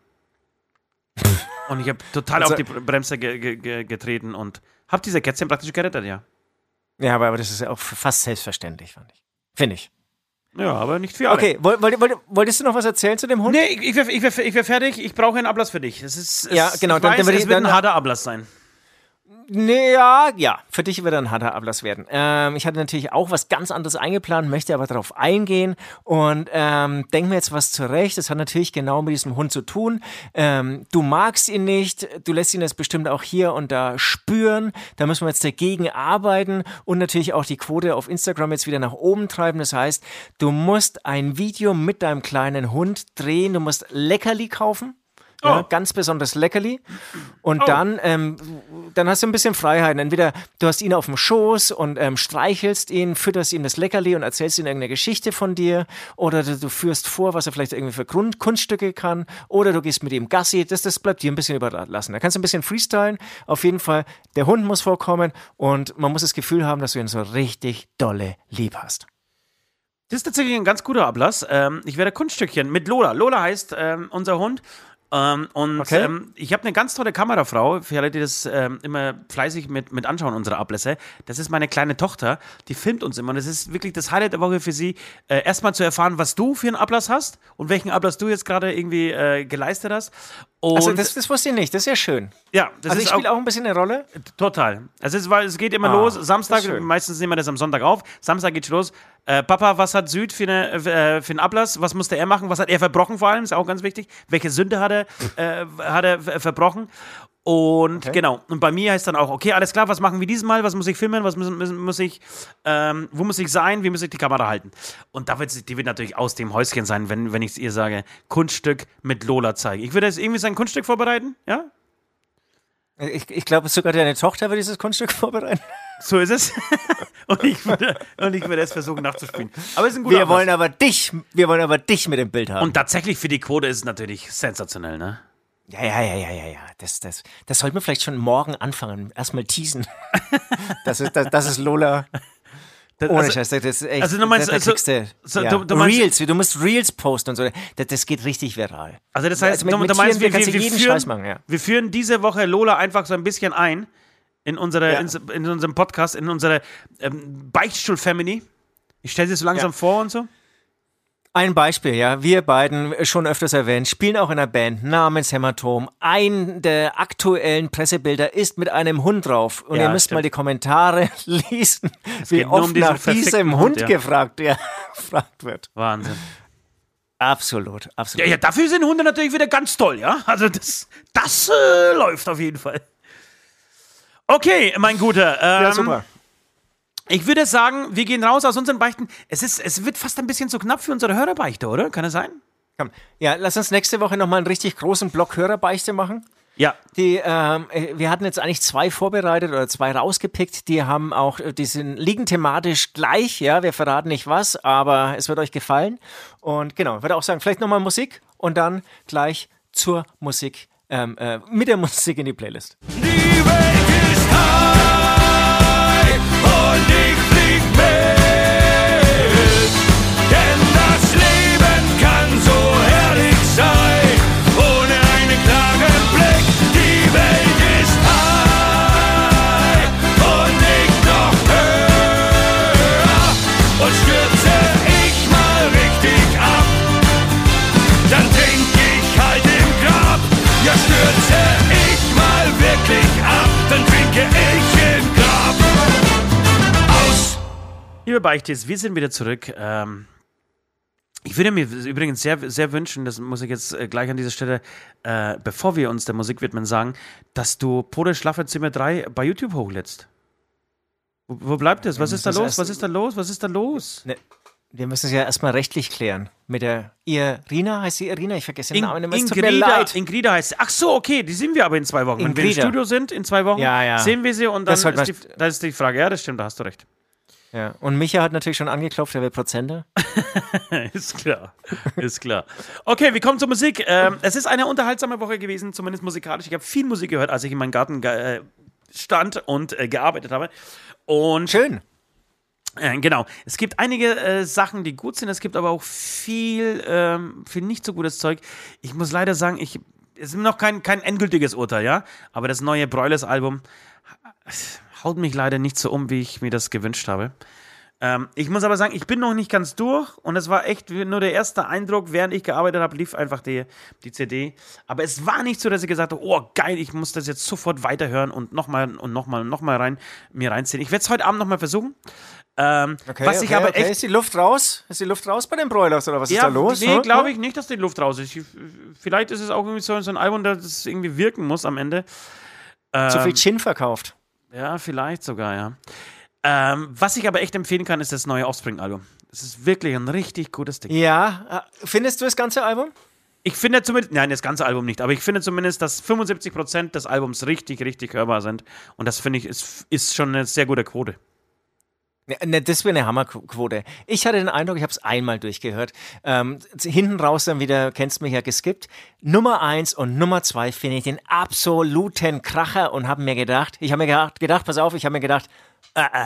Und ich habe total Also- auf die Bremse ge ge getreten und habe diese Kätzchen praktisch gerettet, ja. Ja, aber, aber das ist ja auch fast selbstverständlich, fand ich. Finde ich. Ja, aber nicht für alle. Okay, woll, woll, woll, wolltest du noch was erzählen zu dem Hund? Nee, ich, ich wäre ich wär, ich wär fertig. Ich brauche einen Ablass für dich. Es ist, es, Ja, genau, dann- weiß, dann es wird ein dann- harter Ablass sein. Nee, ja, ja, für dich wird ein harter Ablass werden. Ähm, ich hatte natürlich auch was ganz anderes eingeplant, möchte aber darauf eingehen und ähm, denk mir jetzt was zurecht. Das hat natürlich genau mit diesem Hund zu tun. Ähm, du magst ihn nicht, du lässt ihn jetzt bestimmt auch hier und da spüren. Da müssen wir jetzt dagegen arbeiten und natürlich auch die Quote auf Instagram jetzt wieder nach oben treiben. Das heißt, du musst ein Video mit deinem kleinen Hund drehen, du musst Leckerli kaufen. Ja, Oh. ganz besonders Leckerli. Und dann, ähm, dann hast du ein bisschen Freiheit. Entweder du hast ihn auf dem Schoß und ähm, streichelst ihn, fütterst ihm das Leckerli und erzählst ihm irgendeine Geschichte von dir. Oder du, du führst vor, was er vielleicht irgendwie für Grund, Kunststücke kann. Oder du gehst mit ihm Gassi. Das, das bleibt dir ein bisschen überlassen. Da kannst du ein bisschen freestylen. Auf jeden Fall, der Hund muss vorkommen und man muss das Gefühl haben, dass du ihn so richtig dolle lieb hast. Das ist tatsächlich ein ganz guter Ablass. Ähm, ich werde Kunststückchen mit Lola. Lola heißt ähm, unser Hund. Ähm, und Okay. ähm, ich habe eine ganz tolle Kamerafrau, für alle, die das ähm, immer fleißig mit, mit anschauen, unsere Ablässe. Das ist meine kleine Tochter, die filmt uns immer. Und das ist wirklich das Highlight der Woche für sie, äh, erstmal zu erfahren, was du für einen Ablass hast und welchen Ablass du jetzt gerade irgendwie äh, geleistet hast. Und Also das, das wusste ich nicht, das ist ja schön. ja, das Also ich auch, spiele auch ein bisschen eine Rolle. total. Also es, es geht immer Ah, los. Samstag, meistens nehmen wir das am Sonntag auf. Samstag geht's los. Äh, Papa, was hat Süd für, eine, äh, für einen Ablass? Was musste er machen? Was hat er verbrochen vor allem? Ist auch ganz wichtig. Welche Sünde hat er, äh, hat er ver- verbrochen? Und genau. Und bei mir heißt dann auch, okay, alles klar, was machen wir diesmal? Was muss ich filmen? Was muss, muss, muss ich, ähm, wo muss ich sein? Wie muss ich die Kamera halten? Und da wird die wird natürlich aus dem Häuschen sein, wenn, wenn ich ihr sage, Kunststück mit Lola zeigen. Ich würde jetzt irgendwie sein Kunststück vorbereiten, ja? Ich, ich glaube, sogar deine Tochter wird dieses Kunststück vorbereiten. So ist es. und, ich würde, und ich würde es versuchen nachzuspielen. Aber es ist ein guter Wir wollen aber dich, wir wollen aber dich mit dem Bild haben. Und tatsächlich für die Quote ist es natürlich sensationell, ne? Ja, ja, ja, ja, ja, ja. Das, das, das sollten wir vielleicht schon morgen anfangen. Erstmal teasen. das, ist, das, das ist Lola. Das, Ohne also, Scheiß, das ist echt. also du meinst, da, da also- du, so, ja. du- du meinst- Reels, du musst Reels posten und so. Das, das geht richtig viral. also das heißt, Also mit- du, mit du meinst, wir, wir jeden führen, machen, ja. wir führen diese Woche Lola einfach so ein bisschen ein in, unsere, Ja. in, in unserem Podcast, in unsere ähm, Beichtstuhl-Family. Ich stelle sie so langsam vor und so. Ein Beispiel, ja, wir beiden, äh, schon öfters erwähnt, spielen auch in einer Band namens Hämatom. Ein der aktuellen Pressebilder ist mit einem Hund drauf. Und Ja, ihr müsst stimmt. mal die Kommentare lesen, wie nur um oft diesen nach diesem Hund, Hund ja. gefragt, ja, gefragt wird. Wahnsinn. Absolut, Ja, absolut. ja, dafür sind Hunde natürlich wieder ganz toll, ja? Also das, das äh, läuft auf jeden Fall. Okay, mein Guter. Ähm, Ja, super. Ich würde sagen, wir gehen raus aus unseren Beichten. Es, ist, es wird fast ein bisschen zu knapp für unsere Hörerbeichte, oder? Kann es sein? Komm. Ja, lass uns nächste Woche nochmal einen richtig großen Block Hörerbeichte machen. Ja. Die, ähm, äh, wir hatten jetzt eigentlich zwei vorbereitet oder zwei rausgepickt. Die haben auch, äh, die sind, liegen thematisch gleich, ja. Wir verraten nicht was, aber es wird euch gefallen. Und genau, ich würde auch sagen, vielleicht nochmal Musik und dann gleich zur Musik, ähm, äh, mit der Musik in die Playlist. Liebe Beichtes, wir sind wieder zurück. Ähm, ich würde mir übrigens sehr, sehr wünschen, das muss ich jetzt äh, gleich an dieser Stelle, äh, bevor wir uns der Musik widmen, sagen, dass du Pode Schlafzimmer 3 bei YouTube hochlädst. Wo, wo bleibt es? Was ist da los? Was ist da los? Was ist da los? Ne, wir müssen es ja erstmal rechtlich klären. Mit der Irina, heißt sie Irina? Ich vergesse den Namen immer. Ingrida. Ingrida heißt sie. Ach so, okay, die sehen wir aber in zwei Wochen. Wenn wir im Ingrida. Studio sind, in zwei Wochen, Ja, ja. sehen wir sie und dann Das ist, die, man- da ist die Frage. Ja, das stimmt, da hast du recht. Ja. Und Micha hat natürlich schon angeklopft, er will Prozente. ist klar. Ist klar. Okay, wir kommen zur Musik. Ähm, es ist eine unterhaltsame Woche gewesen, zumindest musikalisch. Ich habe viel Musik gehört, als ich in meinem Garten äh, stand und äh, gearbeitet habe. Und Schön. äh, genau, es gibt einige äh, Sachen, die gut sind. Es gibt aber auch viel, ähm, viel nicht so gutes Zeug. Ich muss leider sagen, ich, es ist noch kein, kein endgültiges Urteil, ja. Aber das neue Broilers-Album haut mich leider nicht so um, wie ich mir das gewünscht habe. Ähm, ich muss aber sagen, ich bin noch nicht ganz durch und es war echt nur der erste Eindruck, während ich gearbeitet habe, lief einfach die, die CD. Aber es war nicht so, dass ich gesagt habe, oh geil, ich muss das jetzt sofort weiterhören und nochmal und nochmal und nochmal rein, mir reinziehen. Ich werde es heute Abend nochmal versuchen. Ähm, Okay, was okay, ich aber okay. echt Ist die Luft raus? Ist die Luft raus bei den Broilers oder was ist da los? Nee, Hm? glaube ich nicht, dass die Luft raus ist. Ich, vielleicht ist es auch irgendwie so, so ein Album, das irgendwie wirken muss am Ende. Zu viel Ähm, Gin verkauft. Ja, vielleicht sogar, ja. Ähm, was ich aber echt empfehlen kann, ist das neue Offspring-Album. Es ist wirklich ein richtig gutes Ding. Ja, äh, findest du das ganze Album? Ich finde zumindest, nein, das ganze Album nicht, aber ich finde zumindest, dass 75% des Albums richtig, richtig hörbar sind. Und das finde ich, ist, ist schon eine sehr gute Quote. Ne, das wäre eine Hammerquote. Ich hatte den Eindruck, ich habe es einmal durchgehört. Ähm, hinten raus dann wieder, kennst mich ja geskippt. Nummer eins und Nummer zwei finde ich den absoluten Kracher und habe mir gedacht, ich habe mir gedacht, gedacht, pass auf, ich habe mir gedacht, äh, äh.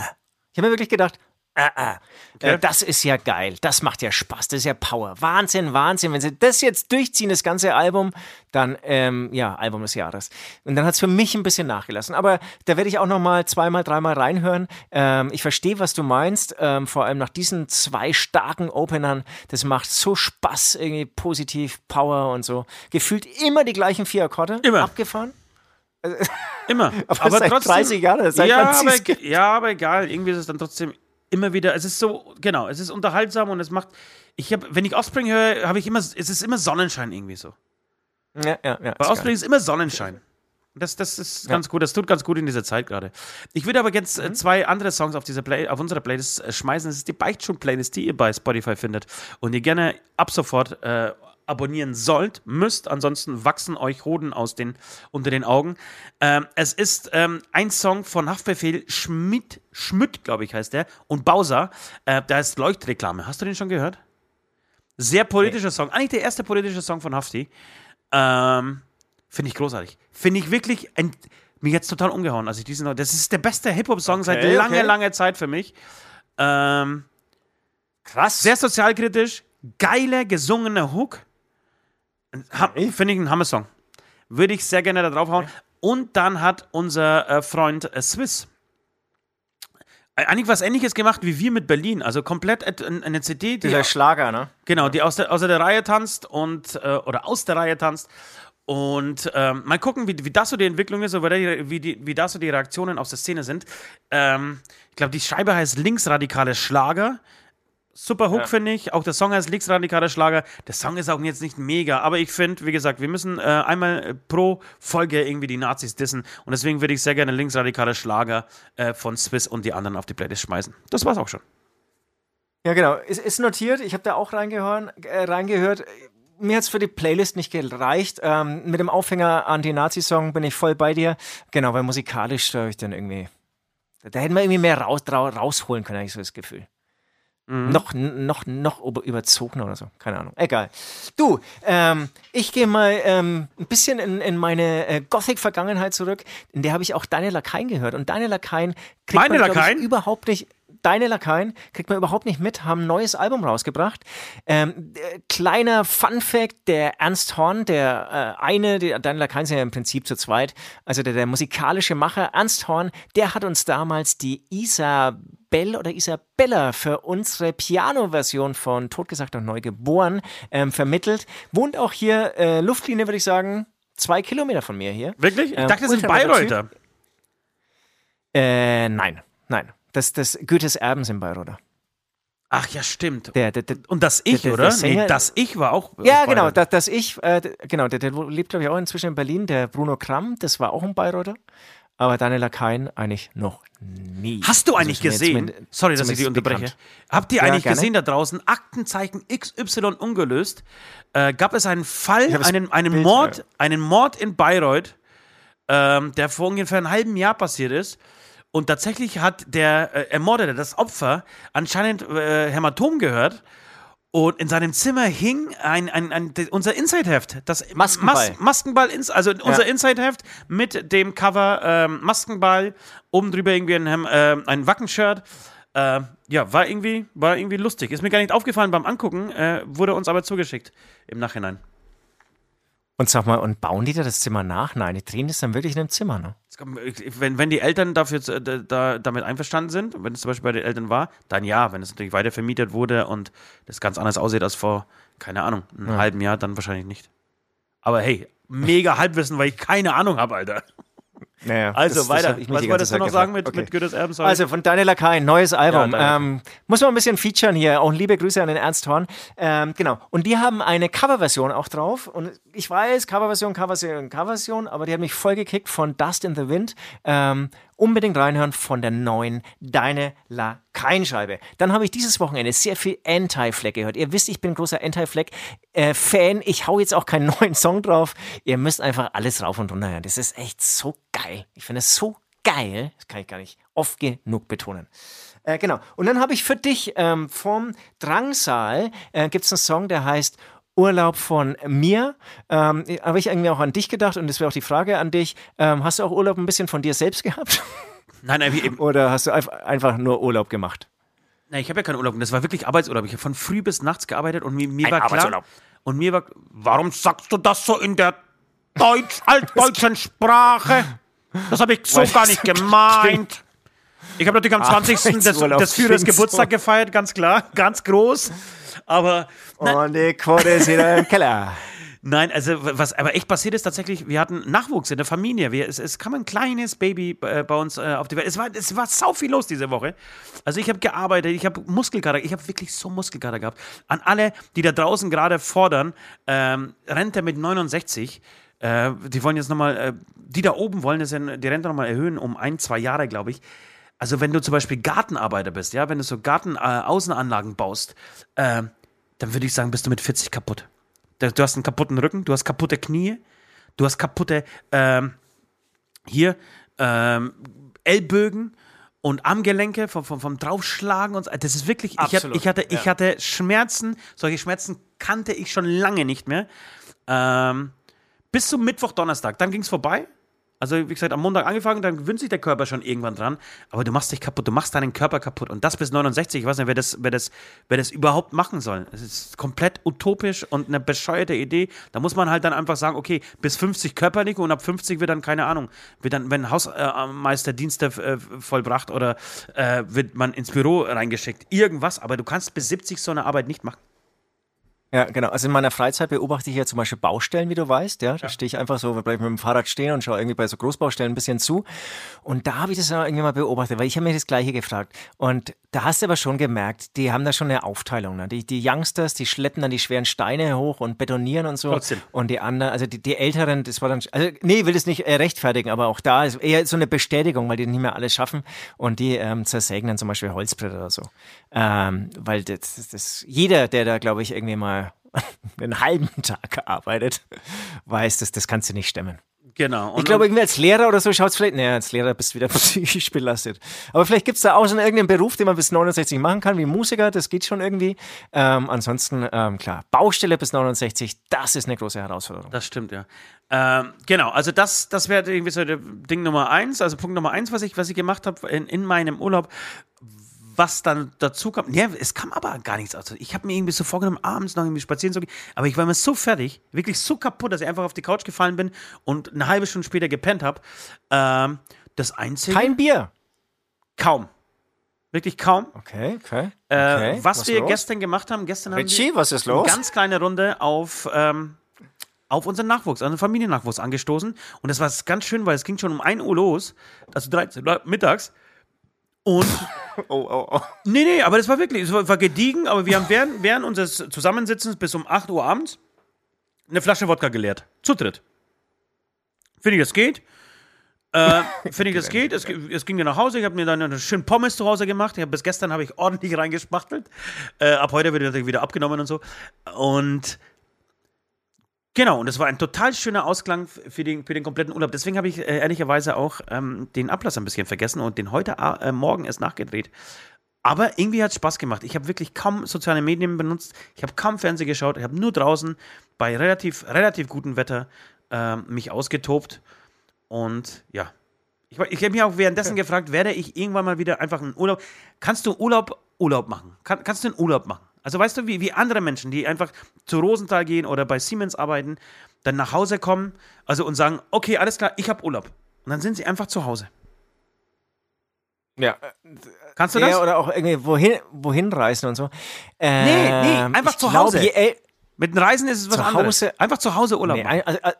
ich habe mir wirklich gedacht, äh, äh. Okay. Äh, das ist ja geil, das macht ja Spaß, das ist ja Power. Wahnsinn, Wahnsinn. Wenn sie das jetzt durchziehen, das ganze Album, dann, ähm, ja, Album des Jahres. Und dann hat es für mich ein bisschen nachgelassen. Aber da werde ich auch noch mal zweimal, dreimal reinhören. Ähm, ich verstehe, was du meinst. Ähm, vor allem nach diesen zwei starken Openern. Das macht so Spaß, irgendwie positiv, Power und so. Gefühlt immer die gleichen vier Akkorde. Immer. Abgefahren. Immer. aber, aber seit trotzdem, 30 Jahre. Seit ja, aber, ja, aber egal. Irgendwie ist es dann trotzdem immer wieder, es ist so, genau, es ist unterhaltsam und es macht, ich habe, wenn ich Offspring höre, habe ich immer, es ist immer Sonnenschein irgendwie so. Ja, ja, ja. Bei Offspring geil. ist immer Sonnenschein. Das, das ist ja. ganz gut, das tut ganz gut in dieser Zeit gerade. Ich würde aber jetzt äh, mhm. zwei andere Songs auf, diese Play auf unserer Playlist äh, schmeißen. Das ist die Beichtschul-Playlist, die ihr bei Spotify findet und ihr gerne ab sofort äh, abonnieren sollt, müsst, ansonsten wachsen euch Hoden aus den, unter den Augen. Ähm, es ist ähm, ein Song von Haftbefehl Schmidt, Schmidt, glaube ich, heißt der, und Bowser. Äh, da ist Leuchtreklame. Hast du den schon gehört? Sehr politischer nee. Song. Eigentlich der erste politische Song von Hafti. Ähm, Finde ich großartig. Finde ich wirklich mich jetzt total umgehauen, als ich diesen. Das ist der beste Hip-Hop-Song okay, seit langer, okay. langer Zeit für mich. Ähm, Krass. Sehr sozialkritisch, geiler gesungene Hook. Finde ich ein Hammer-Song. Würde ich sehr gerne da draufhauen. Okay. Und dann hat unser äh, Freund äh, Swiss äh, eigentlich was ähnliches gemacht wie wir mit Berlin. Also komplett eine CD. Die Dieser Schlager, ne? Genau, die aus der, außer der Reihe tanzt und äh, oder aus der Reihe tanzt. Und ähm, mal gucken, wie, wie das so die Entwicklung ist, oder wie, die, wie das so die Reaktionen aus der Szene sind. Ähm, ich glaube, die Scheibe heißt Linksradikale Schlager. Super Hook, ja. finde ich. Auch der Song heißt Linksradikaler Schlager. Der Song ist auch jetzt nicht mega, aber ich finde, wie gesagt, wir müssen äh, einmal äh, pro Folge irgendwie die Nazis dissen. Und deswegen würde ich sehr gerne Linksradikaler Schlager äh, von Swiss und die anderen auf die Playlist schmeißen. Das war's auch schon. Ja, genau. Ist, ist notiert. Ich habe da auch reingehört. Äh, reingehört. Mir hat es für die Playlist nicht gereicht. Ähm, mit dem Aufhänger Anti-Nazi-Song bin ich voll bei dir. Genau, weil musikalisch da ich dann irgendwie. Da hätten wir irgendwie mehr raus, rausholen können, habe ich so das Gefühl. Mhm. Noch, noch, noch überzogen oder so. Keine Ahnung. Egal. Du, ähm, ich gehe mal ähm, ein bisschen in, in meine äh, Gothic-Vergangenheit zurück. In der habe ich auch deine Lakaien gehört. Und deine Lakaien kriegt Meine man, Lakaien? Ich, überhaupt nicht deine Lakaien kriegt man überhaupt nicht mit, haben ein neues Album rausgebracht. Ähm, äh, kleiner Fun Fact: Der Ernst Horn, der äh, eine, die, deine Lakaien sind ja im Prinzip zu zweit, also der, der musikalische Macher, Ernst Horn, der hat uns damals die Isabel oder Isabella für unsere Piano-Version von Totgesagt und Neugeboren ähm, vermittelt. Wohnt auch hier, äh, Luftlinie würde ich sagen, zwei Kilometer von mir hier. Wirklich? Ich ähm, dachte, das sind Bayreuther. Äh, nein, nein. Das, das Goethes Erben sind Bayreuther. Ach ja, stimmt. Der, der, der, und das Ich, oder? Sänger, nee, das Ich war auch. Ja, genau, das, das Ich, äh, genau, der, der lebt, glaube ich, auch inzwischen in Berlin. Der Bruno Kramm, das war auch ein Bayreuther. Aber Daniel Lakaien eigentlich noch nie. Hast du also eigentlich also gesehen? Sorry, dass ich dich unterbreche. Bekannt. Habt ihr eigentlich ja, gesehen da draußen? Aktenzeichen XY ungelöst. Äh, gab es einen Fall, einen, einen, Bild, Mord, ja. einen Mord in Bayreuth, ähm, der vor ungefähr einem halben Jahr passiert ist. Und tatsächlich hat der äh, Ermordete, das Opfer, anscheinend äh, Hämatom gehört. Und in seinem Zimmer hing ein, ein, ein, unser Inside-Heft. Das Maskenball. Mas Maskenball, also unser ja. Inside-Heft mit dem Cover ähm, Maskenball, oben drüber irgendwie ein, äh, ein Wackenshirt. Äh, ja, war irgendwie, war irgendwie lustig. Ist mir gar nicht aufgefallen beim Angucken, äh, wurde uns aber zugeschickt im Nachhinein. Und sag mal, und bauen die da das Zimmer nach? Nein, die drehen das dann wirklich in einem Zimmer, ne? Wenn, wenn die Eltern dafür da, damit einverstanden sind, wenn es zum Beispiel bei den Eltern war, dann ja. Wenn es natürlich weiter vermietet wurde und das ganz anders aussieht als vor, keine Ahnung, einem ja. halben Jahr, dann wahrscheinlich nicht. Aber hey, mega Halbwissen, weil ich keine Ahnung habe, Alter. Naja, also das, weiter. Das Was wolltest du noch sagen mit, okay. mit Goethes Erben? Sorry. Also von Daniel Lakaien, neues Album. Ja, ähm, muss man ein bisschen featuren hier. Auch liebe Grüße an den Ernst Horn. Ähm, genau. Und die haben eine Coverversion auch drauf. Und ich weiß, Coverversion, Coverversion, Coverversion, aber die hat mich voll gekickt von Dust in the Wind. Ähm, unbedingt reinhören von der neuen Deine Lakaienscheibe. Dann habe ich dieses Wochenende sehr viel Anti-Flag gehört. Ihr wisst, ich bin großer Anti-Flag-Fan. Äh, ich hau jetzt auch keinen neuen Song drauf. Ihr müsst einfach alles rauf und runter hören. Das ist echt so geil. Ich finde es so geil. Das kann ich gar nicht oft genug betonen. Äh, genau. Und dann habe ich für dich ähm, vom Drangsal äh, gibt es einen Song, der heißt Urlaub von mir. Ähm, Habe ich irgendwie auch an dich gedacht und das wäre auch die Frage an dich. Ähm, hast du auch Urlaub ein bisschen von dir selbst gehabt? Nein, nein, wie eben. Oder hast du einfach nur Urlaub gemacht? Nee, ich habe ja keinen Urlaub. Das war wirklich Arbeitsurlaub. Ich habe von früh bis nachts gearbeitet und mir, mir Ein war klar. Arbeitsurlaub. Und mir war. Warum sagst du das so in der Deutsch, altdeutschen Sprache? Das habe ich so gar nicht gemeint. Ich habe natürlich am 20. des, des Führers Geburtstag gefeiert, ganz klar, ganz groß. Aber Und die Quote ist wieder im Keller. Nein, also was aber echt passiert ist tatsächlich, wir hatten Nachwuchs in der Familie. Wir, es, es kam ein kleines Baby äh, bei uns äh, auf die Welt. Es war, es war sau viel los diese Woche. Also ich habe gearbeitet, ich habe Muskelkater, ich habe wirklich so Muskelkater gehabt. An alle, die da draußen gerade fordern, ähm, Rente mit 69, äh, die wollen jetzt nochmal, äh, die da oben wollen das die Rente nochmal erhöhen um ein, zwei Jahre, glaube ich. Also wenn du zum Beispiel Gartenarbeiter bist, ja, wenn du so Gartenaußenanlagen äh, baust, äh, dann würde ich sagen, bist du mit 40 kaputt. Du hast einen kaputten Rücken, du hast kaputte Knie, du hast kaputte ähm, hier ähm, Ellbögen und Armgelenke vom, vom, vom Draufschlagen und so. Das ist wirklich, ich, Absolut, ich, hatte, ich ja. hatte Schmerzen, solche Schmerzen kannte ich schon lange nicht mehr. Ähm, bis zum Mittwoch, Donnerstag, dann ging es vorbei. Also, wie gesagt, am Montag angefangen, dann gewöhnt sich der Körper schon irgendwann dran. Aber du machst dich kaputt, du machst deinen Körper kaputt. Und das bis 69, ich weiß nicht, wer das, wer das, wer das überhaupt machen soll. Es ist komplett utopisch und eine bescheuerte Idee. Da muss man halt dann einfach sagen, okay, bis 50 körperlich und ab 50 wird dann, keine Ahnung, wird dann, wenn Hausmeister Dienste äh, vollbracht oder äh, wird man ins Büro reingeschickt. Irgendwas, aber du kannst bis 70 so eine Arbeit nicht machen. Ja, genau. Also in meiner Freizeit beobachte ich ja zum Beispiel Baustellen, wie du weißt. Ja, da stehe ich einfach so, bleib mit dem Fahrrad stehen und schaue irgendwie bei so Großbaustellen ein bisschen zu. Und da habe ich das ja irgendwie mal beobachtet, weil ich habe mir das Gleiche gefragt. Und da hast du aber schon gemerkt, die haben da schon eine Aufteilung. Ne? Die, die Youngsters, die schleppen dann die schweren Steine hoch und betonieren und so. Trotzdem. Und die anderen, also die, die Älteren, das war dann, also nee, ich will das nicht äh, rechtfertigen, aber auch da ist eher so eine Bestätigung, weil die nicht mehr alles schaffen und die ähm, zersägen dann zum Beispiel Holzbretter oder so. Ähm, weil das, das, das, jeder, der da, glaube ich, irgendwie mal einen halben Tag arbeitet, weiß, dass das kannst du nicht stemmen. Genau. Und, Ich glaube, irgendwie als Lehrer oder so schaut es vielleicht, naja, als Lehrer bist du wieder psychisch belastet. Aber vielleicht gibt es da auch schon irgendeinen Beruf, den man bis 69 machen kann, wie Musiker, das geht schon irgendwie. Ähm, ansonsten, ähm, klar, Baustelle bis 69, das ist eine große Herausforderung. Das stimmt, ja. Ähm, genau, also das, das wäre irgendwie so der Ding Nummer eins, also Punkt Nummer eins, was ich, was ich gemacht habe in, in meinem Urlaub. Was dann dazu kam, ja, es kam aber gar nichts. Also ich habe mir irgendwie so vorgenommen, abends noch irgendwie spazieren zu gehen, aber ich war mir so fertig, wirklich so kaputt, dass ich einfach auf die Couch gefallen bin und eine halbe Stunde später gepennt habe. Ähm, das Einzige, Kein Bier. kaum. Wirklich kaum. Okay, okay. Äh, okay. was, wir los? gestern gemacht haben, gestern haben wir Richie, was ist eine los? ganz kleine Runde auf, ähm, auf unseren Nachwuchs, also Familiennachwuchs angestoßen. Und das war ganz schön, weil es ging schon um 1 Uhr los, also 13 Uhr mittags. Und, Oh, oh, oh. nee, nee, aber das war wirklich, es war, war gediegen, aber wir haben während, während unseres Zusammensitzens bis um 8 Uhr abends eine Flasche Wodka geleert. Zu dritt. Finde ich, das geht. Äh, Finde ich, das geht. Es, es ging mir nach Hause. Ich habe mir dann einen schönen Pommes zu Hause gemacht. Hab, bis gestern habe ich ordentlich reingespachtelt. Äh, ab heute wird natürlich wieder abgenommen und so. Und genau, und das war ein total schöner Ausklang für den, für den kompletten Urlaub. Deswegen habe ich äh, ehrlicherweise auch ähm, den Ablass ein bisschen vergessen und den heute äh, Morgen erst nachgedreht. Aber irgendwie hat es Spaß gemacht. Ich habe wirklich kaum soziale Medien benutzt. Ich habe kaum Fernsehen geschaut. Ich habe nur draußen bei relativ, relativ gutem Wetter ähm, mich ausgetobt. Und ja, ich, ich habe mich auch währenddessen gefragt, werde ich irgendwann mal wieder einfach einen Urlaub. Kannst du Urlaub Urlaub machen? Kann, kannst du einen Urlaub machen? Also weißt du, wie, wie andere Menschen, die einfach zu Rosenthal gehen oder bei Siemens arbeiten, dann nach Hause kommen, also und sagen, okay, alles klar, ich habe Urlaub. Und dann sind sie einfach zu Hause. Ja. Kannst du das? Ja, oder auch irgendwie wohin, wohin reisen und so. Ähm, Nee, nee, einfach ich zu Hause. je Mit den Reisen ist es was Zu anderes. Hause- Einfach zu Hause Urlaub nee, machen. ein- also,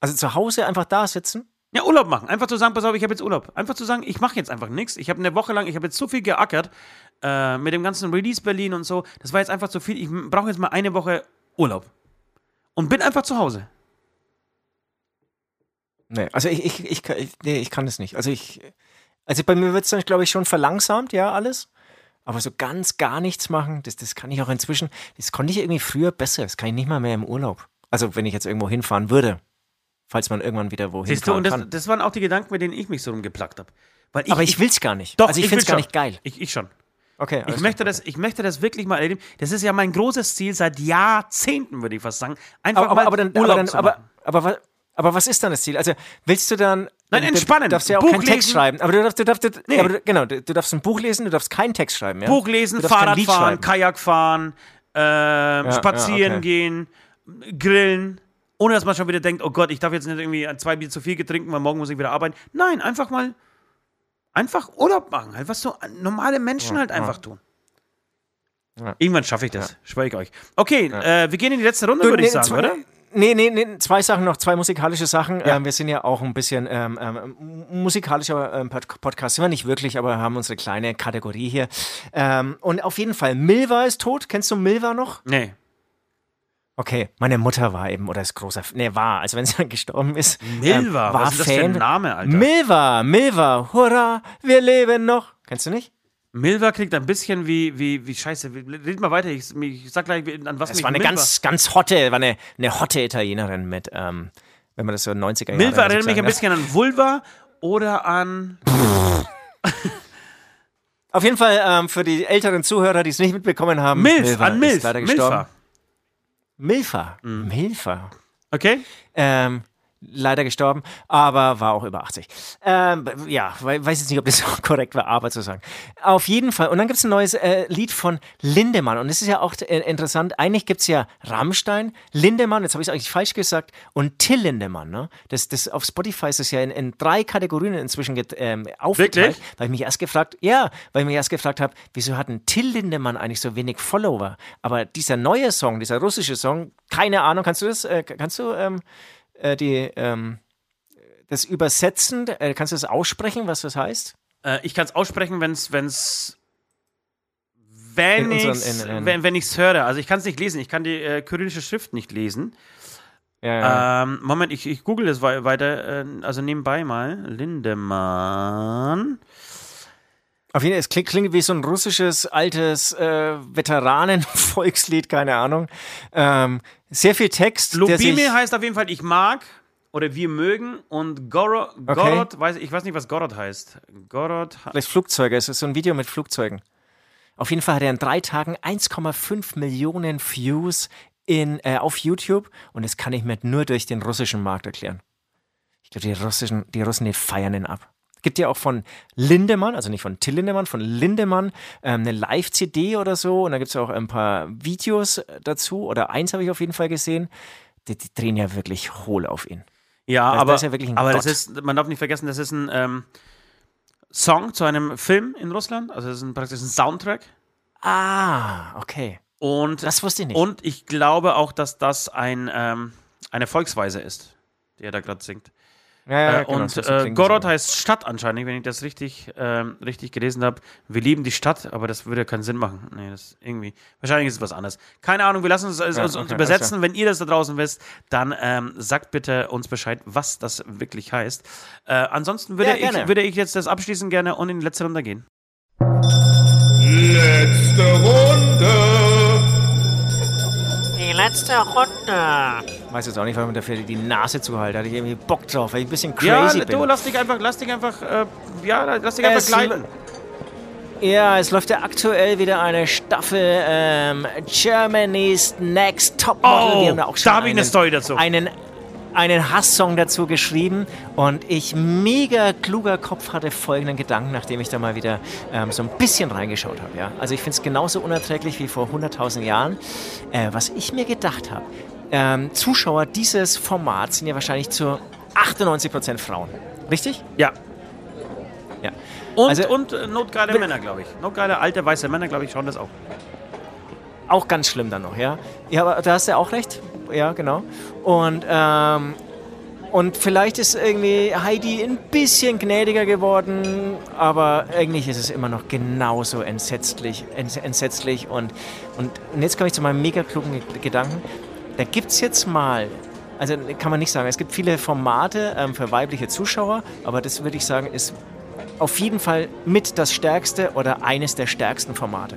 also zu Hause einfach da sitzen. Ja, Urlaub machen. Einfach zu sagen, pass auf, ich habe jetzt Urlaub. Einfach zu sagen, ich mache jetzt einfach nichts. Ich habe eine Woche lang, ich habe jetzt so viel geackert äh, mit dem ganzen Release Berlin und so. Das war jetzt einfach zu viel. Ich brauche jetzt mal eine Woche Urlaub. Und bin einfach zu Hause. Nee, also ich, ich, ich, kann- ich, nee, ich kann das nicht. Also ich, also bei mir wird es dann, glaube ich, schon verlangsamt, ja, alles. Aber so ganz gar nichts machen, das, das kann ich auch inzwischen, das konnte ich irgendwie früher besser. Das kann ich nicht mal mehr im Urlaub. Also wenn ich jetzt irgendwo hinfahren würde, falls man irgendwann wieder wohin Siehst du, und das, kann. das waren auch die Gedanken, mit denen ich mich so rumgeplagt habe. Aber ich will's gar nicht. Doch, also ich, ich finde es gar nicht geil. Ich, ich schon. Okay, Ich möchte, das, ich möchte das wirklich mal erleben. Das ist ja mein großes Ziel seit Jahrzehnten, würde ich fast sagen. Einfach aber, mal aber, aber dann, Urlaub aber, dann zu aber, machen. aber, wa- Aber was ist dann das Ziel? Also willst du dann. Nein, du entspannen. darfst ja auch Buch keinen Text lesen. schreiben. Aber du darfst, du darfst, du, Nee. aber du, genau, du, du darfst ein Buch lesen, du darfst keinen Text schreiben. Ja? Buch lesen, Du Fahrrad fahren. Kajak fahren, ähm, spazieren okay. gehen, grillen. Ohne dass man schon wieder denkt, oh Gott, ich darf jetzt nicht irgendwie zwei Bier zu viel trinken, weil morgen muss ich wieder arbeiten. Nein, einfach mal, einfach Urlaub machen. Halt, was so normale Menschen halt einfach tun. Ja. Irgendwann schaffe ich das, schwöre ich euch. Okay, äh, wir gehen in die letzte Runde, würde ich sagen, zwei, oder? Nee, nee, nee, zwei Sachen noch, zwei musikalische Sachen. Ja. Ähm, wir sind ja auch ein bisschen ähm, ähm, musikalischer ähm, Pod- Podcast, sind wir nicht wirklich, aber haben unsere kleine Kategorie hier. Ähm, und auf jeden Fall, Milva ist tot. Kennst du Milva noch? Nee. Okay, meine Mutter war eben, oder ist großer, nee, war, also wenn sie dann gestorben ist. Milva, ähm, war was ist das für ein Fan. Name, Alter? Milva, Milva, hurra, wir leben noch. Kennst du nicht? Milva klingt ein bisschen wie, wie, wie scheiße. Red mal weiter, ich, ich sag gleich, an was Es mich war eine Milva... ganz, ganz hotte, war eine, eine hotte Italienerin mit, ähm, wenn man das so 90er Jahre Milva erinnert mich ein bisschen an Vulva oder an... Auf jeden Fall ähm, für die älteren Zuhörer, die es nicht mitbekommen haben. Milf, Milva an ist Milf, leider gestorben. Milfa. Milfa. Milfa. Okay? Ähm, leider gestorben, aber war auch über 80. Ähm, ja, we- weiß jetzt nicht, ob das auch korrekt war, aber zu sagen. Auf jeden Fall. Und dann gibt es ein neues äh, Lied von Lindemann. Und es ist ja auch äh, interessant. Eigentlich gibt es ja Rammstein, Lindemann, jetzt habe ich es eigentlich falsch gesagt, und Till Lindemann. Ne? Das, das, auf Spotify ist es ja in, in drei Kategorien inzwischen get, ähm, aufgeteilt. Wirklich? Weil ich mich erst gefragt, ja, weil ich mich erst gefragt habe, wieso hat ein Till Lindemann eigentlich so wenig Follower? Aber dieser neue Song, dieser russische Song, keine Ahnung, kannst du das, äh, kannst du ähm, äh, die, ähm, das übersetzen, äh, kannst du das aussprechen, was das heißt? Äh, ich kann es aussprechen, wenn's, wenn's, wenn in- wenn, wenn ich's höre. Also ich kann es nicht lesen. Ich kann die äh, kyrillische Schrift nicht lesen. Ja, Ähm, Moment, ich, ich google das wei- weiter. Äh, also nebenbei mal. Lindemann. Auf jeden Fall, es klingt, klingt wie so ein russisches, altes äh, Veteranen-Volkslied, keine Ahnung. Ähm, sehr viel Text. Lubimir heißt auf jeden Fall, ich mag oder wir mögen. Und Goro, Gorod, weiß, ich weiß nicht, was Gorod heißt. Gorod. Vielleicht Flugzeuge, es ist so ein Video mit Flugzeugen. Auf jeden Fall hat er in drei Tagen 1,5 Millionen Views in, äh, auf YouTube und das kann ich mir nur durch den russischen Markt erklären. Ich glaube, die Russischen, die Russen, die feiern ihn ab. Gibt ja auch von Lindemann, also nicht von Till Lindemann, von Lindemann ähm, eine Live-CD oder so und da gibt es auch ein paar Videos äh, dazu oder eins habe ich auf jeden Fall gesehen. Die, die drehen ja wirklich hohl auf ihn. Ja, Das- aber, das ist ja wirklich ein aber das ist, man darf nicht vergessen, das ist ein ähm, Song zu einem Film in Russland. Also das ist ein, praktisch ein Soundtrack. Ah, okay. Und, Das wusste ich nicht. und ich glaube auch, dass das ein, ähm, eine Volksweise ist, die er da gerade singt. Ja, ja, Äh, genau, und äh, Gorod heißt Stadt anscheinend, wenn ich das richtig, ähm, richtig gelesen habe. Wir lieben die Stadt, aber das würde keinen Sinn machen. Nee, das irgendwie. Wahrscheinlich ist es was anderes. Keine Ahnung, wir lassen es es- Ja, uns okay, übersetzen. Wenn ihr das da draußen wisst, dann ähm, sagt bitte uns Bescheid, was das wirklich heißt. Äh, ansonsten würde, Ja, ich, würde ich jetzt das abschließen gerne und in die letzte Runde gehen. Letzte Runde. Die letzte Runde. Ich weiß jetzt auch nicht, warum ich dafür die Nase zuhalte. Da hatte ich irgendwie Bock drauf, weil ich ein bisschen Ja, crazy bin. du, lass dich einfach, lass dich einfach, äh, ja, lass dich einfach gleiten. Ja, es läuft ja aktuell wieder eine Staffel ähm, Germany's Next Top Model. Oh, Wir haben da auch schon da habe ich eine Story dazu. Einen, einen Hasssong dazu geschrieben und ich, mega kluger Kopf, hatte folgenden Gedanken, nachdem ich da mal wieder ähm, so ein bisschen reingeschaut habe. Ja? Also ich finde es genauso unerträglich wie vor 100.000 Jahren. Äh, was ich mir gedacht habe, ähm, Zuschauer dieses Formats sind ja wahrscheinlich zu 98% Frauen. Richtig? Ja. Ja. Und, Also- und äh, notgeile Männer, glaube ich. Notgeile alte weiße Männer, glaube ich, schauen das auch. Auch ganz schlimm dann noch, ja. Ja, aber da hast du auch recht. Ja, genau. Und, ähm, und vielleicht ist irgendwie Heidi ein bisschen gnädiger geworden, aber eigentlich ist es immer noch genauso entsetzlich, ents entsetzlich. Und, und, und jetzt komme ich zu meinem mega klugen Ge- Gedanken. Da gibt es jetzt mal, also kann man nicht sagen, es gibt viele Formate ähm, für weibliche Zuschauer, aber das würde ich sagen, ist auf jeden Fall mit das stärkste oder eines der stärksten Formate.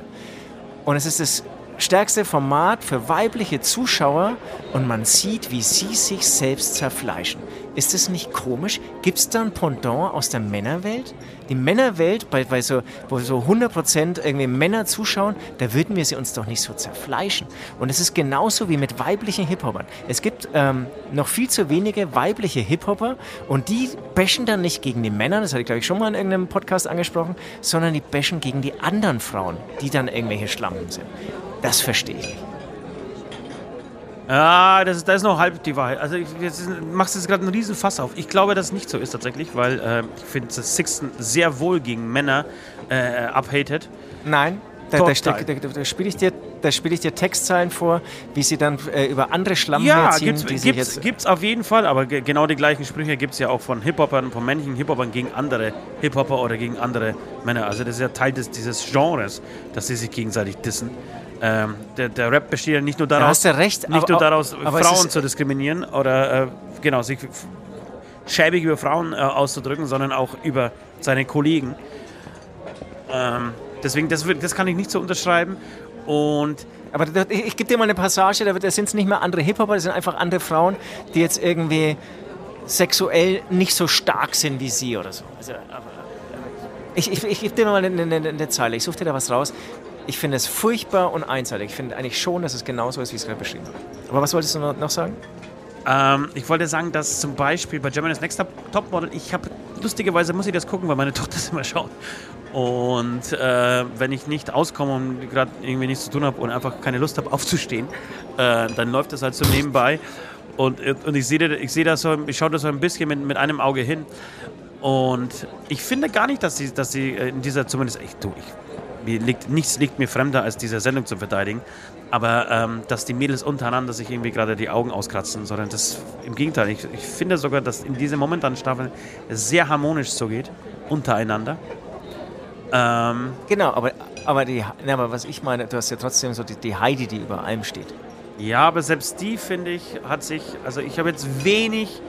Und es ist das stärkste Format für weibliche Zuschauer und man sieht, wie sie sich selbst zerfleischen. ist das nicht komisch? Gibt es da ein Pendant aus der Männerwelt? Die Männerwelt, bei, bei so, wo so 100% irgendwie Männer zuschauen, da würden wir sie uns doch nicht so zerfleischen. Und es ist genauso wie mit weiblichen Hip-Hopern. Es gibt ähm, noch viel zu wenige weibliche Hip-Hopper und die bashen dann nicht gegen die Männer, das hatte ich glaube ich schon mal in irgendeinem Podcast angesprochen, sondern die bashen gegen die anderen Frauen, die dann irgendwelche Schlammen sind. Das verstehe ich nicht. Ja, das ist, das ist noch halb die Wahrheit. Also, ich, jetzt machst du jetzt gerade einen riesen Fass auf. Ich glaube, dass es nicht so ist tatsächlich, weil äh, ich finde, dass Sixten sehr wohl gegen Männer äh, abhatet. Nein, da, da, da, da, da spiele ich, dir- da spiel ich dir Textzeilen vor, wie sie dann äh, über andere Schlammen Ja, herziehen, gibt's, die gibt's, jetzt... gibt's auf jeden Fall, aber ge genau die gleichen Sprüche gibt es ja auch von Hip-Hopern, von männlichen Hip-Hopern gegen andere Hip-Hopper oder gegen andere Männer. Also das ist ja Teil des, dieses Genres, dass sie sich gegenseitig dissen. Ähm, der, der Rap besteht ja nicht nur daraus, du recht, nicht aber- nur daraus, Frauen zu diskriminieren oder äh, genau, sich schäbig über Frauen äh, auszudrücken, sondern auch über seine Kollegen. Ähm, deswegen, das, das kann ich nicht so unterschreiben. Und Aber ich, ich gebe dir mal eine Passage, da, da sind es nicht mehr andere Hip-Hopper, das sind einfach andere Frauen, die jetzt irgendwie sexuell nicht so stark sind wie sie oder so. Also, aber, ich ich, ich gebe dir mal eine, eine, eine Zeile, ich suche dir da was raus. Ich finde es furchtbar und einseitig. Ich finde eigentlich schon, dass es genauso ist, wie ich es gerade beschrieben habe. Aber was wolltest du noch, sagen? Ähm, ich wollte sagen, dass zum Beispiel bei Germany's Next Top- Topmodel, ich habe lustigerweise muss ich das gucken, weil meine Tochter das immer schaut. Und äh, wenn ich nicht auskomme und gerade irgendwie nichts zu tun habe und einfach keine Lust habe aufzustehen, äh, dann läuft das halt so nebenbei. Und, äh, und ich sehe ich sehe das so, ich schaue da so ein bisschen mit, mit einem Auge hin. Und ich finde gar nicht, dass sie, dass sie äh, in dieser zumindest echt du, ich, mir liegt, nichts liegt mir fremder, als diese Sendung zu verteidigen. Aber ähm, dass die Mädels untereinander sich irgendwie gerade die Augen auskratzen, sondern das im Gegenteil. Ich, ich finde sogar, dass in dieser momentanen Staffel es sehr harmonisch zugeht untereinander. Ähm, Genau, aber, aber, die, na, aber was ich meine, du hast ja trotzdem so die, die Heidi, die über allem steht. ja, aber selbst die finde ich hat sich, also ich habe jetzt wenig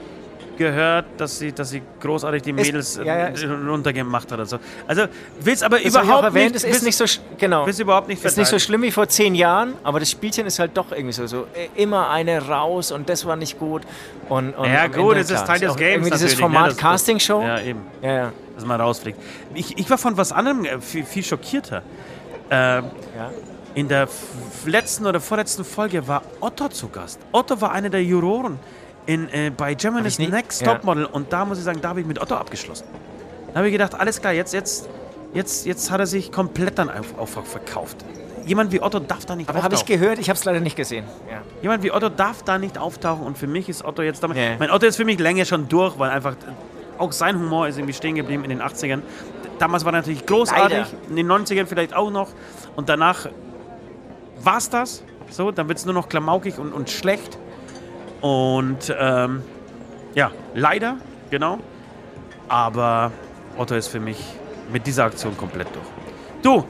gehört, dass sie, dass sie großartig die Ist- Mädels äh, ja, ja, ist- runtergemacht hat so. Also willst aber Das überhaupt erwähnt, nicht, es ist nicht so, genau. willst überhaupt nicht ist nicht so schlimm wie vor zehn Jahren, aber das Spielchen ist halt doch irgendwie so, so äh, immer eine raus und das war nicht gut. Und, und Ja gut, Ende, es ist Teil des Games Irgendwie dieses ne? Format Das- das- Castingshow. Ja, eben. ja, ja. dass man rausfliegt. Ich, ich war von was anderem äh, viel, viel schockierter. Ähm, ja. in der letzten oder vorletzten Folge war Otto zu Gast. Otto war einer der Juroren in, äh, bei Germany's Next ja. Topmodel und da muss ich sagen, da habe ich mit Otto abgeschlossen. Da habe ich gedacht, alles klar, jetzt, jetzt, jetzt, jetzt hat er sich komplett dann auf, auf verkauft. Jemand wie Otto darf da nicht Aber habe ich auftauchen. gehört, ich habe es leider nicht gesehen. Ja. Jemand wie Otto darf da nicht auftauchen und für mich ist Otto jetzt damit. Ja. Mein Otto ist für mich länger schon durch, weil einfach auch sein Humor ist irgendwie stehen geblieben in den 80ern. Damals war er natürlich großartig, Leider. in den 90ern vielleicht auch noch und danach war es das. So, dann wird es nur noch klamaukig und, und schlecht. Und ähm, ja, leider, genau. Aber Otto ist für mich mit dieser Aktion komplett durch. Du,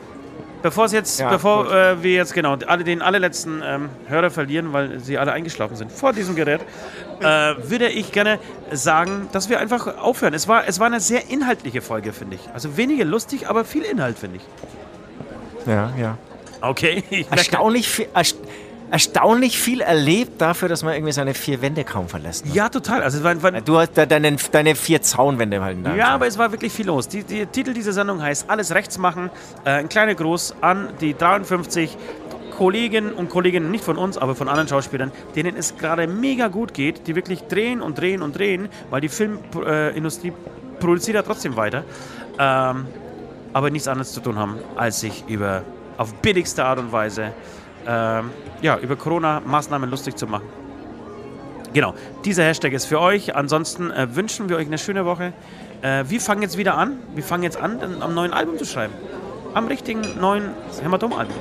bevor es jetzt, Ja, bevor äh, wir jetzt genau alle, den allerletzten ähm, Hörer verlieren, weil sie alle eingeschlafen sind vor diesem Gerät, äh, würde ich gerne sagen, dass wir einfach aufhören. Es war, es war eine sehr inhaltliche Folge, finde ich. Also weniger lustig, aber viel Inhalt, finde ich. ja, ja. Okay. Ich Erstaunlich viel, erstaunlich viel erlebt dafür, dass man irgendwie seine vier Wände kaum verlässt. Ne? Ja, total. Also war, war, Du hast da deine, deine vier Zaunwände halt da. Ja, aber es war wirklich viel los. Die, die Titel dieser Sendung heißt Alles rechts machen. Äh, ein kleiner Gruß an die 53 Kolleginnen und Kollegen, nicht von uns, aber von anderen Schauspielern, denen es gerade mega gut geht, die wirklich drehen und drehen und drehen, weil die Filmindustrie produziert ja trotzdem weiter, ähm, aber nichts anderes zu tun haben, als sich über auf billigste Art und Weise ähm, ja, über Corona-Maßnahmen lustig zu machen. Genau, dieser Hashtag ist für euch. Ansonsten äh, wünschen wir euch eine schöne Woche. Äh, wir fangen jetzt wieder an. Wir fangen jetzt an, am neuen Album zu schreiben. Am richtigen neuen Hämatom-Album.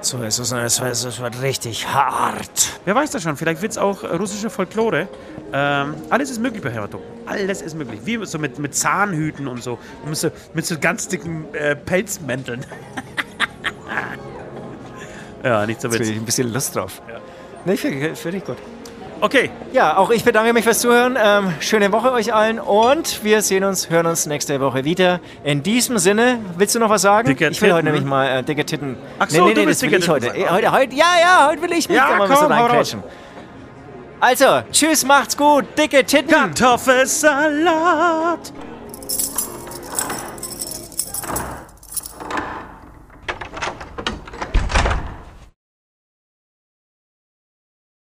So, es ist, es wird, es wird richtig hart. Wer weiß das schon, vielleicht wird es auch russische Folklore. Ähm, alles ist möglich bei Hämatom. Alles ist möglich. Wie so mit, mit Zahnhüten und so. Und mit so, mit so ganz dicken äh, Pelzmänteln. ja, nicht so witzig. ich ein bisschen Lust drauf. Nee, finde find ich gut. Okay, Ja, auch ich bedanke mich fürs Zuhören. Ähm, schöne Woche euch allen und wir sehen uns, hören uns nächste Woche wieder. In diesem Sinne, willst du noch was sagen? Dicke ich will heute Titten. nämlich mal äh, dicke Titten. Ach so, du willst das will dicke ich heute. Eh, heute, heute. Ja, ja, heute will ich mich Ja, mal ein komm, bisschen hau raus. reinkrätschen. Also, tschüss, macht's gut. Dicke Titten. Kartoffelsalat.